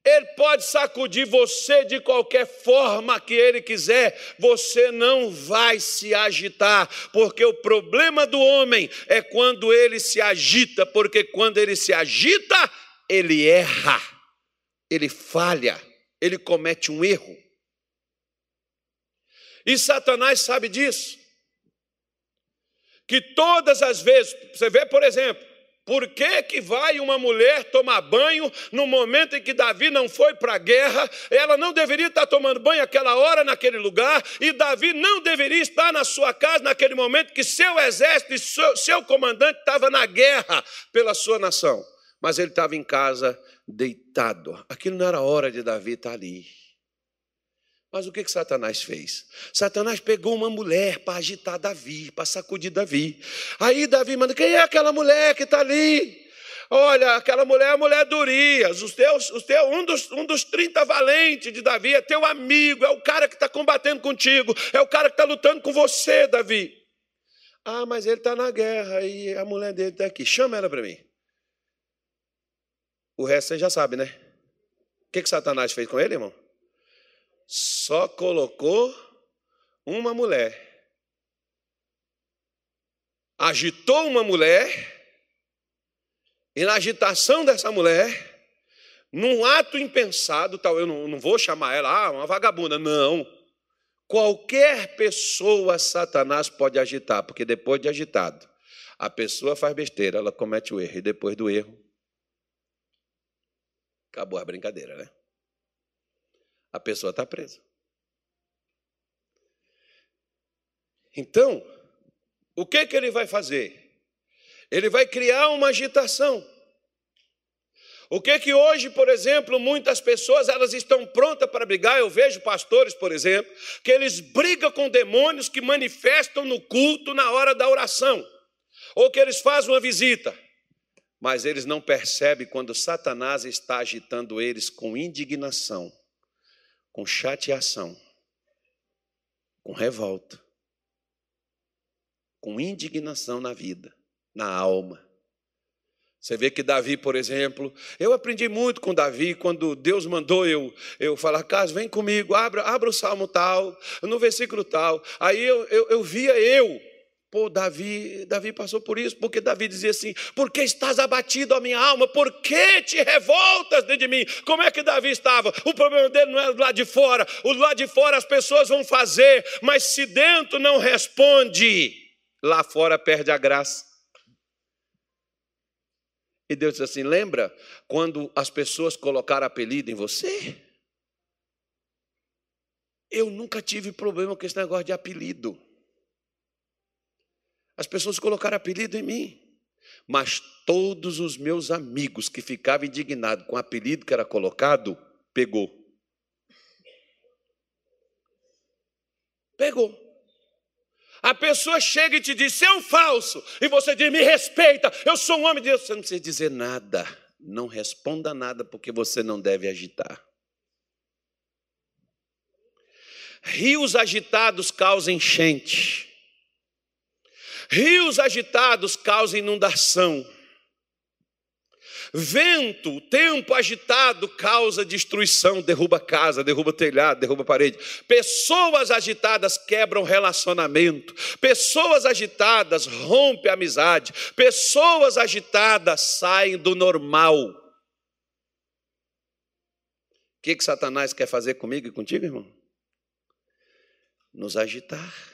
ele pode sacudir você de qualquer forma que ele quiser, você não vai se agitar, porque o problema do homem é quando ele se agita, porque quando ele se agita, ele erra, ele falha, ele comete um erro. E Satanás sabe disso. Que todas as vezes, você vê, por exemplo, por que, que vai uma mulher tomar banho no momento em que Davi não foi para a guerra? Ela não deveria estar tomando banho aquela hora, naquele lugar, e Davi não deveria estar na sua casa naquele momento que seu exército e seu, seu comandante estava na guerra pela sua nação mas ele estava em casa deitado. Aquilo não era hora de Davi estar ali. Mas o que, que Satanás fez? Satanás pegou uma mulher para agitar Davi, para sacudir Davi. Aí Davi manda: quem é aquela mulher que está ali? Olha, aquela mulher é a mulher de Urias, os teus, os teus, um, dos, um dos 30 valentes de Davi, é teu amigo, é o cara que está combatendo contigo, é o cara que está lutando com você, Davi. Ah, mas ele está na guerra e a mulher dele está aqui. Chama ela para mim. O resto você já sabe, né? O que, que Satanás fez com ele, irmão? Só colocou uma mulher. Agitou uma mulher, e na agitação dessa mulher, num ato impensado, tal, eu não, não vou chamar ela, ah, uma vagabunda, não. Qualquer pessoa Satanás pode agitar, porque depois de agitado, a pessoa faz besteira, ela comete o erro, e depois do erro, Acabou a brincadeira, né? A pessoa está presa. Então, o que, que ele vai fazer? Ele vai criar uma agitação. O que que hoje, por exemplo, muitas pessoas elas estão prontas para brigar? Eu vejo pastores, por exemplo, que eles brigam com demônios que manifestam no culto na hora da oração, ou que eles fazem uma visita, mas eles não percebem quando Satanás está agitando eles com indignação, com chateação, com revolta, com indignação na vida, na alma. Você vê que Davi, por exemplo, eu aprendi muito com Davi quando Deus mandou eu, eu falar, Carlos, vem comigo, abra, abra o salmo tal, no versículo tal. Aí eu, eu, eu via eu, pô, Davi, Davi passou por isso, porque Davi dizia assim: Por que estás abatido, a minha alma? Por que te revoltas dentro de mim? Como é que Davi estava? O problema dele não era do lado de fora, o do lado de fora as pessoas vão fazer, mas se dentro não responde, lá fora perde a graça. E Deus diz assim: lembra quando as pessoas colocaram apelido em você? Eu nunca tive problema com esse negócio de apelido. As pessoas colocaram apelido em mim. Mas todos os meus amigos que ficavam indignados com o apelido que era colocado, pegou. Pegou. A pessoa chega e te diz, você é um falso, e você diz, me respeita, eu sou um homem de Deus. Você não precisa dizer nada, não responda nada, porque você não deve agitar. Rios agitados causam enchente, rios agitados causam inundação. Vento, tempo agitado causa destruição, derruba casa, derruba telhado, derruba parede. Pessoas agitadas quebram relacionamento. Pessoas agitadas rompem amizade. Pessoas agitadas saem do normal. O que, que Satanás quer fazer comigo e contigo, irmão? Nos agitar.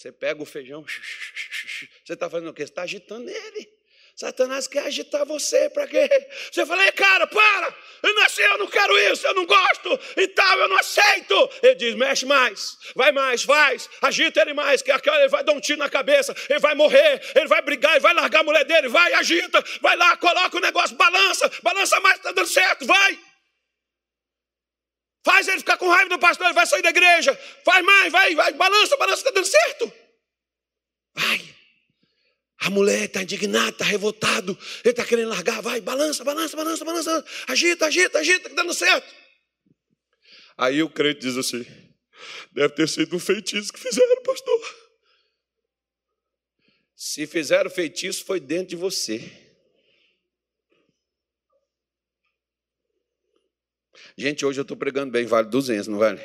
Você pega o feijão, você está fazendo o quê? Você está agitando ele. Satanás quer agitar você, para quê? Você fala, Ei, cara, para! Eu não, eu não quero isso, eu não gosto e tal, eu não aceito. Ele diz: mexe mais, vai mais, faz, agita ele mais, que ele vai dar um tiro na cabeça, ele vai morrer, ele vai brigar, ele vai largar a mulher dele, vai, agita, vai lá, coloca o negócio, balança, balança mais, está dando certo, vai. Faz ele ficar com raiva do pastor, ele vai sair da igreja. Faz mais, vai, vai, balança, balança, está dando certo. Vai. A mulher está indignada, está revoltado, ele está querendo largar, vai, balança, balança, balança, balança, agita, agita, agita, está dando certo. Aí o crente diz assim: deve ter sido um feitiço que fizeram, pastor. Se fizeram feitiço, foi dentro de você. Gente, hoje eu estou pregando bem, vale 200, não vale?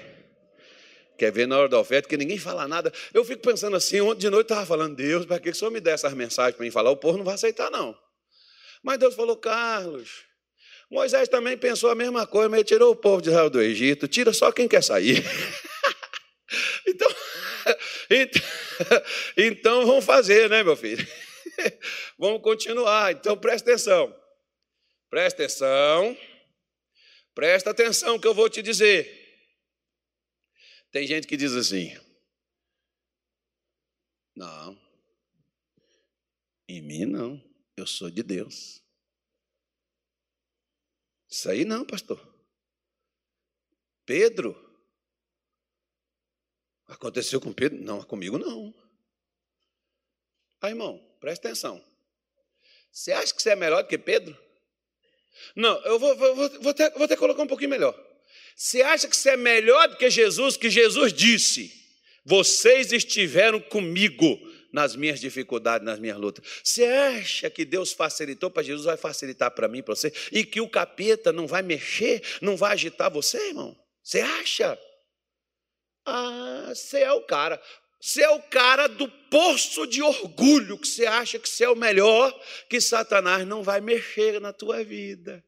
Quer ver na hora da oferta, que ninguém fala nada. Eu fico pensando assim, ontem de noite eu estava falando, Deus, para que o Senhor me dê essas mensagens para mim falar? O povo não vai aceitar, não. Mas Deus falou, Carlos, Moisés também pensou a mesma coisa, mas ele tirou o povo de Israel do Egito, tira só quem quer sair. então, então vamos fazer, né, meu filho? vamos continuar. Então presta atenção. Presta atenção. Presta atenção que eu vou te dizer. Tem gente que diz assim: não, em mim não, eu sou de Deus. Isso aí não, pastor. Pedro, aconteceu com Pedro? Não, comigo não. Ah, irmão, presta atenção. Você acha que você é melhor do que Pedro? Não, eu vou, vou, vou, até, vou até colocar um pouquinho melhor. Você acha que você é melhor do que Jesus? Que Jesus disse: Vocês estiveram comigo nas minhas dificuldades, nas minhas lutas. Você acha que Deus facilitou para Jesus, vai facilitar para mim, para você? E que o capeta não vai mexer, não vai agitar você, irmão? Você acha? Ah, você é o cara. Você é o cara do poço de orgulho que você acha que você é o melhor, que Satanás não vai mexer na tua vida.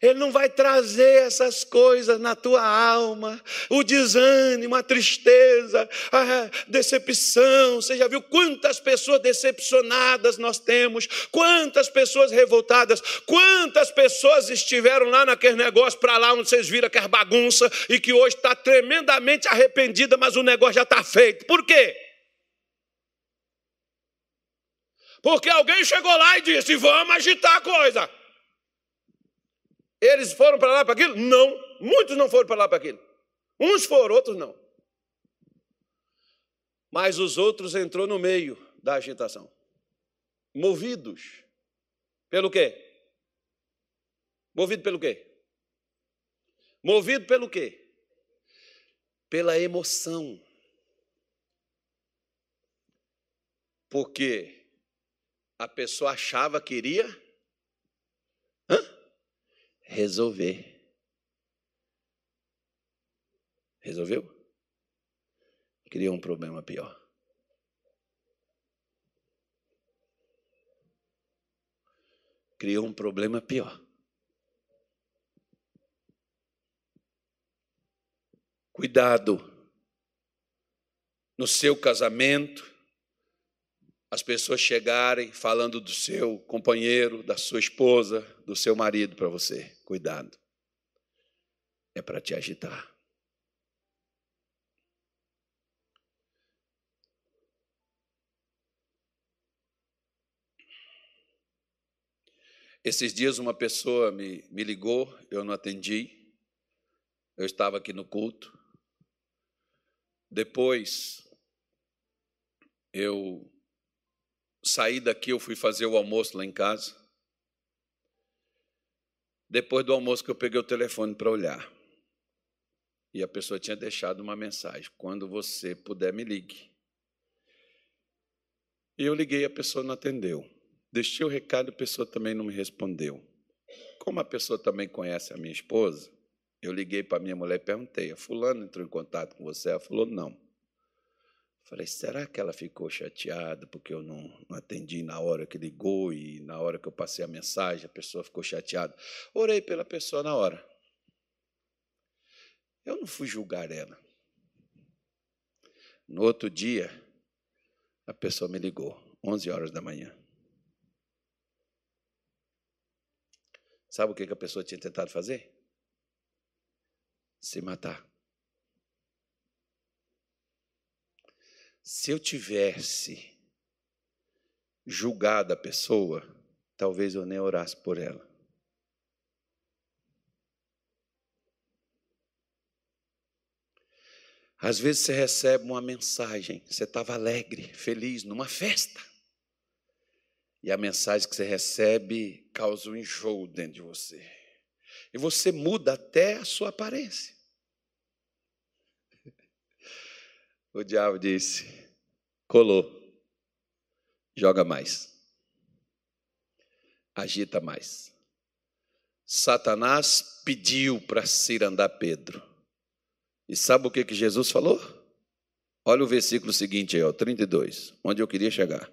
Ele não vai trazer essas coisas na tua alma, o desânimo, a tristeza, a decepção. Você já viu quantas pessoas decepcionadas nós temos, quantas pessoas revoltadas, quantas pessoas estiveram lá naquele negócio para lá onde vocês viram aquela bagunça e que hoje está tremendamente arrependida, mas o negócio já está feito. Por quê? Porque alguém chegou lá e disse: vamos agitar a coisa. Eles foram para lá para aquilo? Não. Muitos não foram para lá para aquilo. Uns foram, outros não. Mas os outros entrou no meio da agitação. Movidos pelo quê? Movido pelo quê? Movido pelo quê? Pela emoção. Porque a pessoa achava que iria? Resolver. Resolveu? Criou um problema pior. Criou um problema pior. Cuidado no seu casamento, as pessoas chegarem falando do seu companheiro, da sua esposa, do seu marido para você. Cuidado. É para te agitar. Esses dias uma pessoa me, me ligou, eu não atendi. Eu estava aqui no culto. Depois eu saí daqui, eu fui fazer o almoço lá em casa. Depois do almoço que eu peguei o telefone para olhar. E a pessoa tinha deixado uma mensagem: quando você puder, me ligue. E eu liguei, a pessoa não atendeu. Deixei o recado, a pessoa também não me respondeu. Como a pessoa também conhece a minha esposa, eu liguei para a minha mulher e perguntei: a fulano entrou em contato com você? Ela falou: não. Falei, será que ela ficou chateada porque eu não, não, atendi na hora que ligou e na hora que eu passei a mensagem a pessoa ficou chateada? Orei pela pessoa na hora. Eu não fui julgar ela. No outro dia, a pessoa me ligou, 11 horas da manhã. Sabe o que a pessoa tinha tentado fazer? Se matar. Se eu tivesse julgado a pessoa, talvez eu nem orasse por ela. Às vezes você recebe uma mensagem, você estava alegre, feliz, numa festa. E a mensagem que você recebe causa um enjoo dentro de você. E você muda até a sua aparência. O diabo disse: colou, joga mais, agita mais. Satanás pediu para cirandar Pedro. E sabe o que, que Jesus falou? Olha o versículo seguinte aí, ó, 32, onde eu queria chegar.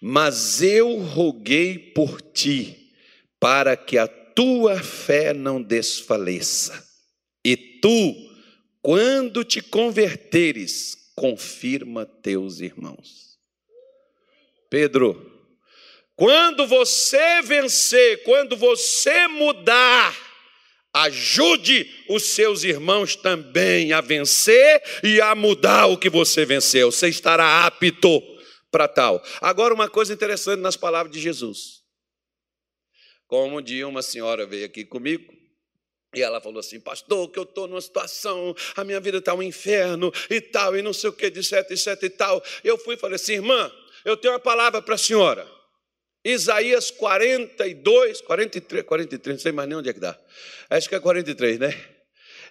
Mas eu roguei por ti, para que a tua fé não desfaleça, e tu quando te converteres, confirma teus irmãos. Pedro, quando você vencer, quando você mudar, ajude os seus irmãos também a vencer e a mudar o que você venceu. Você estará apto para tal. Agora, uma coisa interessante nas palavras de Jesus. Como um dia uma senhora veio aqui comigo e ela falou assim, pastor, que eu estou numa situação, a minha vida está um inferno e tal, e não sei o que, de certo, e certo e tal. Eu fui e falei assim, irmã, eu tenho uma palavra para a senhora. Isaías 42, 43, 43, não sei mais nem onde é que dá. Acho que é 43, né?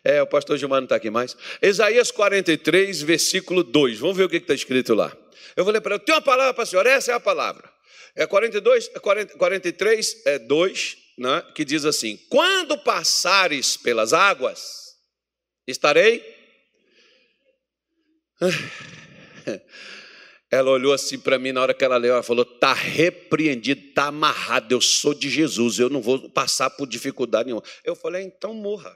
É, o pastor Gilmar não está aqui mais. Isaías 43, versículo 2. Vamos ver o que está escrito lá. Eu ler para ela, eu tenho uma palavra para a senhora, essa é a palavra. É 42, 40, 43, é 2, né, que diz assim: Quando passares pelas águas, estarei. Ela olhou assim para mim na hora que ela leu, ela falou: "Tá repreendido, tá amarrado. Eu sou de Jesus, eu não vou passar por dificuldade nenhuma". Eu falei: "Então morra".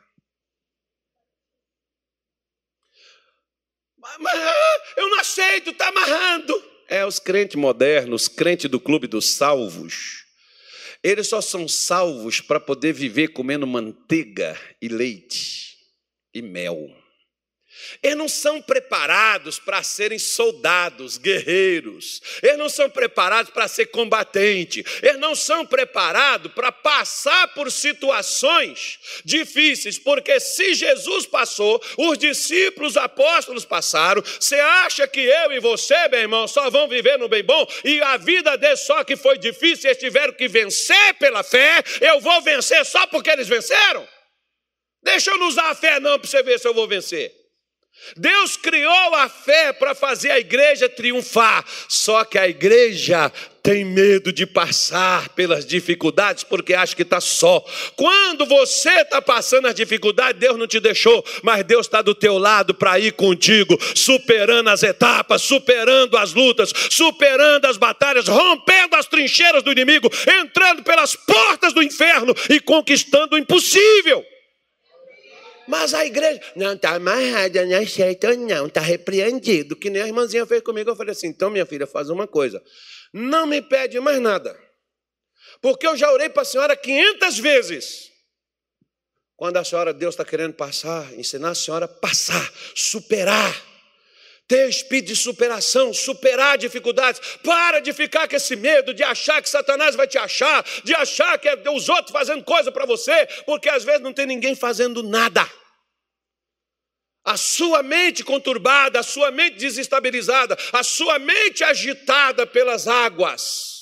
Eu não aceito, tá amarrando. É os crentes modernos, crentes do clube dos salvos. Eles só são salvos para poder viver comendo manteiga e leite e mel. Eles não são preparados para serem soldados, guerreiros. Eles não são preparados para ser combatente. Eles não são preparados para passar por situações difíceis, porque se Jesus passou, os discípulos, os apóstolos passaram. Você acha que eu e você, meu irmão, só vão viver no bem bom e a vida deles só que foi difícil, eles tiveram que vencer pela fé? Eu vou vencer só porque eles venceram? Deixa eu não usar a fé não para você ver se eu vou vencer. Deus criou a fé para fazer a igreja triunfar, só que a igreja tem medo de passar pelas dificuldades porque acha que está só. Quando você está passando as dificuldades, Deus não te deixou, mas Deus está do teu lado para ir contigo, superando as etapas, superando as lutas, superando as batalhas, rompendo as trincheiras do inimigo, entrando pelas portas do inferno e conquistando o impossível. Mas a igreja, não, está amarrada, não aceita não, está repreendido. Que nem a irmãzinha fez comigo. Eu falei assim: então, minha filha, faz uma coisa. Não me pede mais nada. Porque eu já orei para a senhora 500 vezes. Quando a senhora, Deus está querendo passar, ensinar a senhora a passar, superar. Ter espírito de superação, superar dificuldades. Para de ficar com esse medo de achar que Satanás vai te achar, de achar que é os outros fazendo coisa para você, porque às vezes não tem ninguém fazendo nada. A sua mente conturbada, a sua mente desestabilizada, a sua mente agitada pelas águas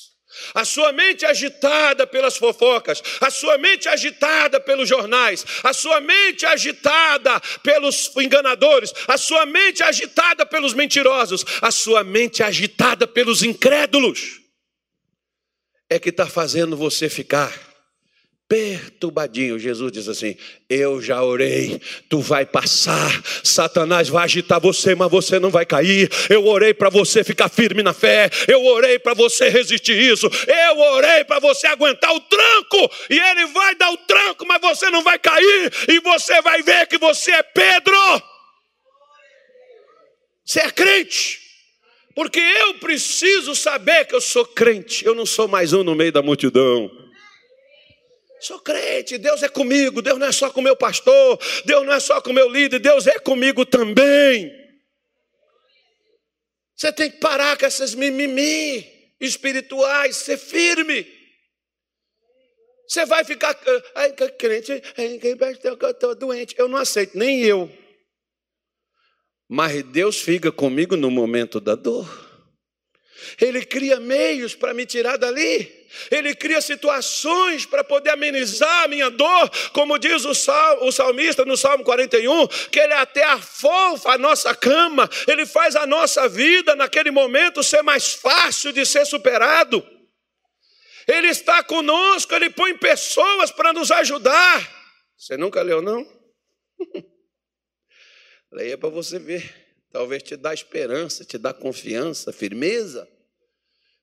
a sua mente agitada pelas fofocas, a sua mente agitada pelos jornais, a sua mente agitada pelos enganadores, a sua mente agitada pelos mentirosos, a sua mente agitada pelos incrédulos, é que está fazendo você ficar perturbadinho. Jesus diz assim: Eu já orei, tu vai passar. Satanás vai agitar você, mas você não vai cair. Eu orei para você ficar firme na fé. Eu orei para você resistir isso. Eu orei para você aguentar o tranco. E ele vai dar o tranco, mas você não vai cair. E você vai ver que você é Pedro. Você é crente. Porque eu preciso saber que eu sou crente. Eu não sou mais um no meio da multidão. Sou crente, Deus é comigo, Deus não é só com meu pastor, Deus não é só com meu líder, Deus é comigo também. Você tem que parar com essas mimimi espirituais, ser firme. Você vai ficar, crente, ai, que eu estou doente. Eu não aceito, nem eu. Mas Deus fica comigo no momento da dor. Ele cria meios para me tirar dali. Ele cria situações para poder amenizar a minha dor, como diz o, sal, o salmista no Salmo 41, que ele até afofa a nossa cama, ele faz a nossa vida naquele momento ser mais fácil de ser superado. Ele está conosco, ele põe pessoas para nos ajudar. Você nunca leu, não? Leia para você ver. Talvez te dá esperança, te dá confiança, firmeza.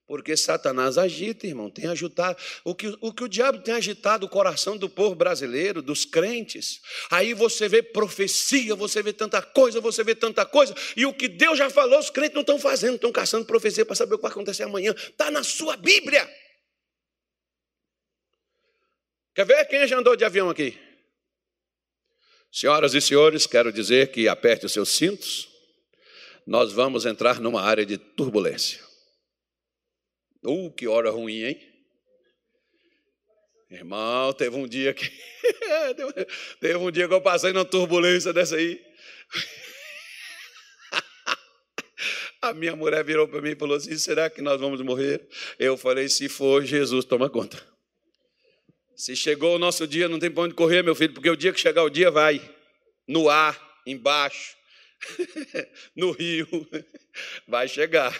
Porque Satanás agita, irmão, tem agitado. O que, o que o diabo tem agitado o coração do povo brasileiro, dos crentes. Aí você vê profecia, você vê tanta coisa, você vê tanta coisa. E o que Deus já falou, os crentes não estão fazendo, estão caçando profecia para saber o que vai acontecer amanhã. Está na sua Bíblia. Quer ver quem já andou de avião aqui? Senhoras e senhores, quero dizer que aperte os seus cintos. Nós vamos entrar numa área de turbulência. Uh, que hora ruim, hein? Irmão, teve um dia que. teve um dia que eu passei numa turbulência dessa aí. A minha mulher virou para mim e falou assim: será que nós vamos morrer? Eu falei: se for, Jesus toma conta. Se chegou o nosso dia, não tem para onde correr, meu filho, porque o dia que chegar o dia vai. No ar, embaixo. no Rio. Vai chegar.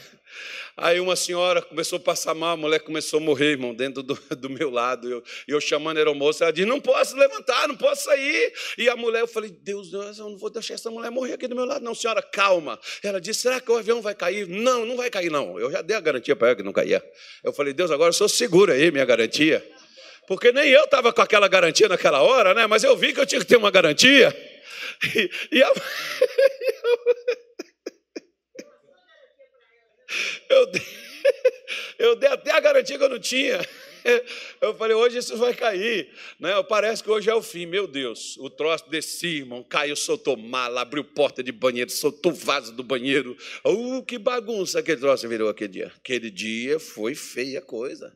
Aí uma senhora começou a passar mal, a mulher começou a morrer, irmão, dentro do, do meu lado. Eu, eu chamando a aeromoça, ela disse: Não posso levantar, não posso sair. E a mulher, eu falei: Deus, Deus, eu não vou deixar essa mulher morrer aqui do meu lado, não, senhora, calma. Ela disse: Será que o avião vai cair? Não, não vai cair, não. Eu já dei a garantia para ela que não caía. Eu falei: Deus, agora eu sou seguro aí, minha garantia. Porque nem eu estava com aquela garantia naquela hora, né? Mas eu vi que eu tinha que ter uma garantia. E, a... Eu dei, eu dei até a garantia que eu não tinha. Eu falei, hoje isso vai cair. Né? Parece que hoje é o fim. Meu Deus, o troço desci, irmão, caiu, soltou mala, abriu porta de banheiro, soltou vaso do banheiro. Uh, que bagunça aquele troço virou aquele dia. Aquele dia foi feia coisa.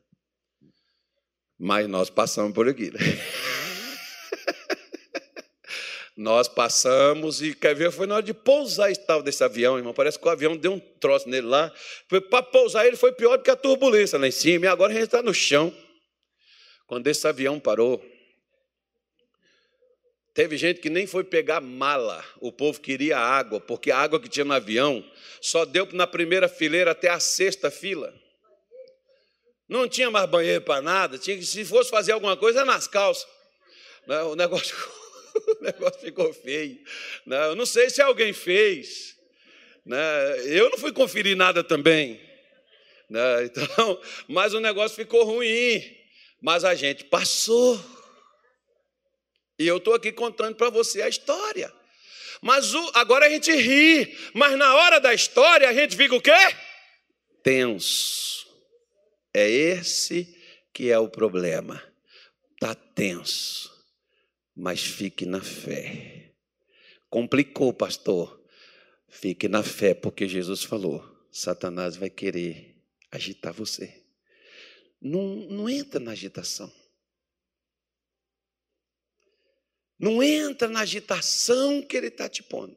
Mas nós passamos por aqui. Né? Nós passamos e quer ver, foi na hora de pousar tal desse avião, irmão. Parece que o avião deu um troço nele lá. Para pousar ele foi pior do que a turbulência lá em cima. E agora a gente está no chão. Quando esse avião parou, teve gente que nem foi pegar mala. O povo queria água, porque a água que tinha no avião só deu na primeira fileira até a sexta fila. Não tinha mais banheiro para nada. Tinha que, se fosse fazer alguma coisa, nas calças. Né, o negócio o negócio ficou feio. Né? Eu não sei se alguém fez. Né? Eu não fui conferir nada também. Né? Então, mas o negócio ficou ruim. Mas a gente passou. E eu estou aqui contando para você a história. Mas o, agora a gente ri. Mas na hora da história a gente fica o quê? Tenso. É esse que é o problema. Está tenso mas fique na fé. Complicou, pastor. Fique na fé, porque Jesus falou: Satanás vai querer agitar você. Não, não entra na agitação. Não entra na agitação que ele está te pondo.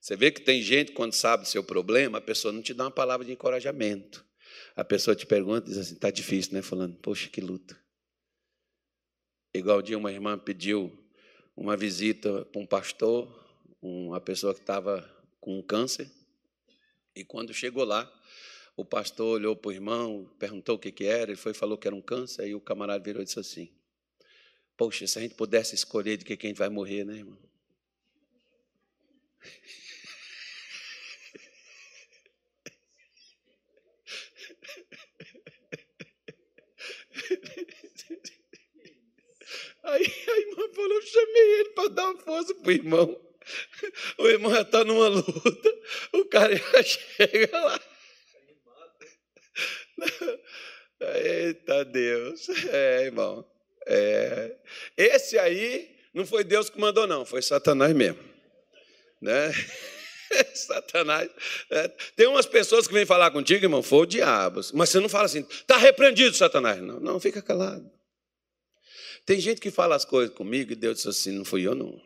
Você vê que tem gente, quando sabe do seu problema, a pessoa não te dá uma palavra de encorajamento. A pessoa te pergunta e diz assim: está difícil, né? Falando, poxa, que luta. Igual dia uma irmã pediu uma visita para um pastor, uma pessoa que estava com câncer, e quando chegou lá, o pastor olhou para o irmão, perguntou o que, que era, ele foi falou que era um câncer, aí o camarada virou e disse assim: Poxa, se a gente pudesse escolher de que quem vai morrer, né, irmão? Aí a irmã falou, eu chamei ele para dar uma força para o irmão. O irmão já está numa luta, o cara já chega lá. Eita Deus. É, irmão. É. Esse aí não foi Deus que mandou, não, foi Satanás mesmo. Né? Satanás. É. Tem umas pessoas que vêm falar contigo, irmão, foi o diabo. Mas você não fala assim, está repreendido, Satanás. Não, não, fica calado. Tem gente que fala as coisas comigo e Deus diz assim: não fui eu, não.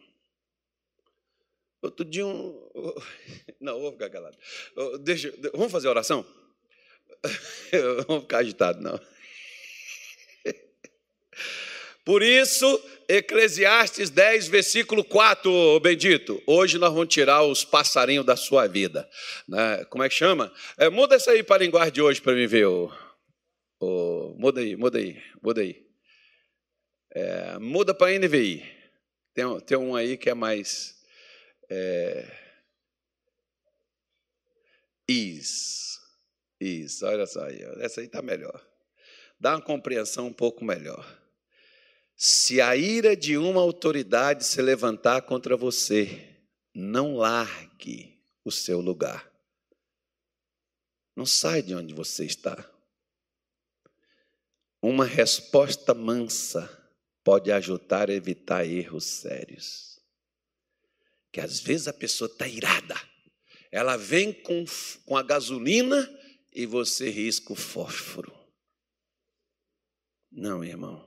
Outro dia, um. Não, vou ficar calado. Deixa, vamos fazer oração? Vamos ficar agitado, não. Por isso, Eclesiastes 10, versículo 4, bendito. Hoje nós vamos tirar os passarinhos da sua vida. Né? Como é que chama? É, muda isso aí para a linguagem de hoje para mim ver. Muda aí, muda aí, muda aí. É, muda para NVI. Tem, tem um aí que é mais. É, is. Is. Olha só aí. Essa aí está melhor. Dá uma compreensão um pouco melhor. Se a ira de uma autoridade se levantar contra você, não largue o seu lugar. Não sai de onde você está. Uma resposta mansa pode ajudar a evitar erros sérios. Que às vezes a pessoa está irada, ela vem com, com a gasolina e você risca o fósforo. Não, irmão.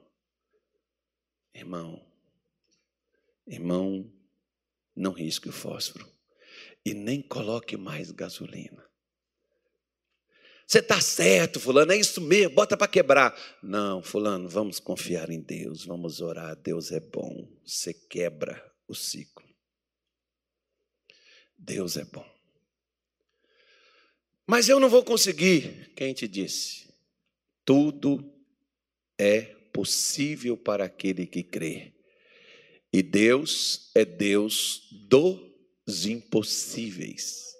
Irmão, irmão, não risque o fósforo e nem coloque mais gasolina. Você está certo, fulano, é isso mesmo, bota para quebrar. Não, fulano, vamos confiar em Deus, vamos orar, Deus é bom. Você quebra o ciclo. Deus é bom. Mas eu não vou conseguir. Quem te disse? Tudo é possível para aquele que crê. E Deus é Deus dos impossíveis.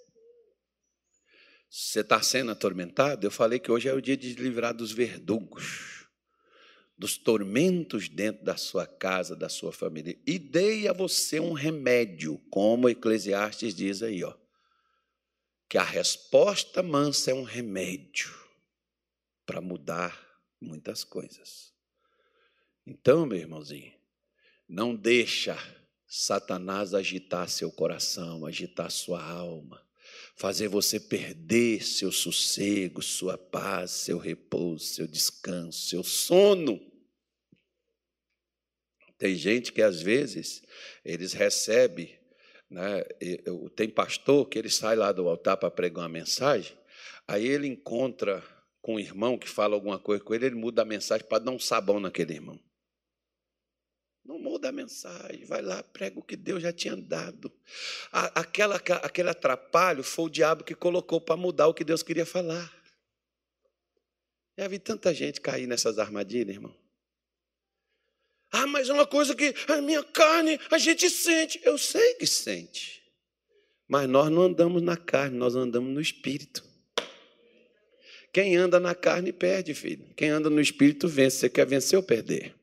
Você está sendo atormentado? Eu falei que hoje é o dia de livrar dos verdugos, dos tormentos dentro da sua casa, da sua família. E dei a você um remédio, como Eclesiastes diz aí, ó. Que a resposta mansa é um remédio para mudar muitas coisas. Então, meu irmãozinho, não deixa Satanás agitar seu coração, agitar sua alma fazer você perder seu sossego, sua paz, seu repouso, seu descanso, seu sono. Tem gente que às vezes eles recebem, né, tem pastor que ele sai lá do altar para pregar uma mensagem, aí ele encontra com um irmão que fala alguma coisa com ele, ele muda a mensagem para dar um sabão naquele irmão. Não muda a mensagem, vai lá, prega o que Deus já tinha dado. Aquela, aquele atrapalho foi o diabo que colocou para mudar o que Deus queria falar. Já vi tanta gente cair nessas armadilhas, irmão. Ah, mas é uma coisa que a minha carne a gente sente. Eu sei que sente. Mas nós não andamos na carne, nós andamos no espírito. Quem anda na carne perde, filho. Quem anda no espírito vence. Você quer vencer ou perder?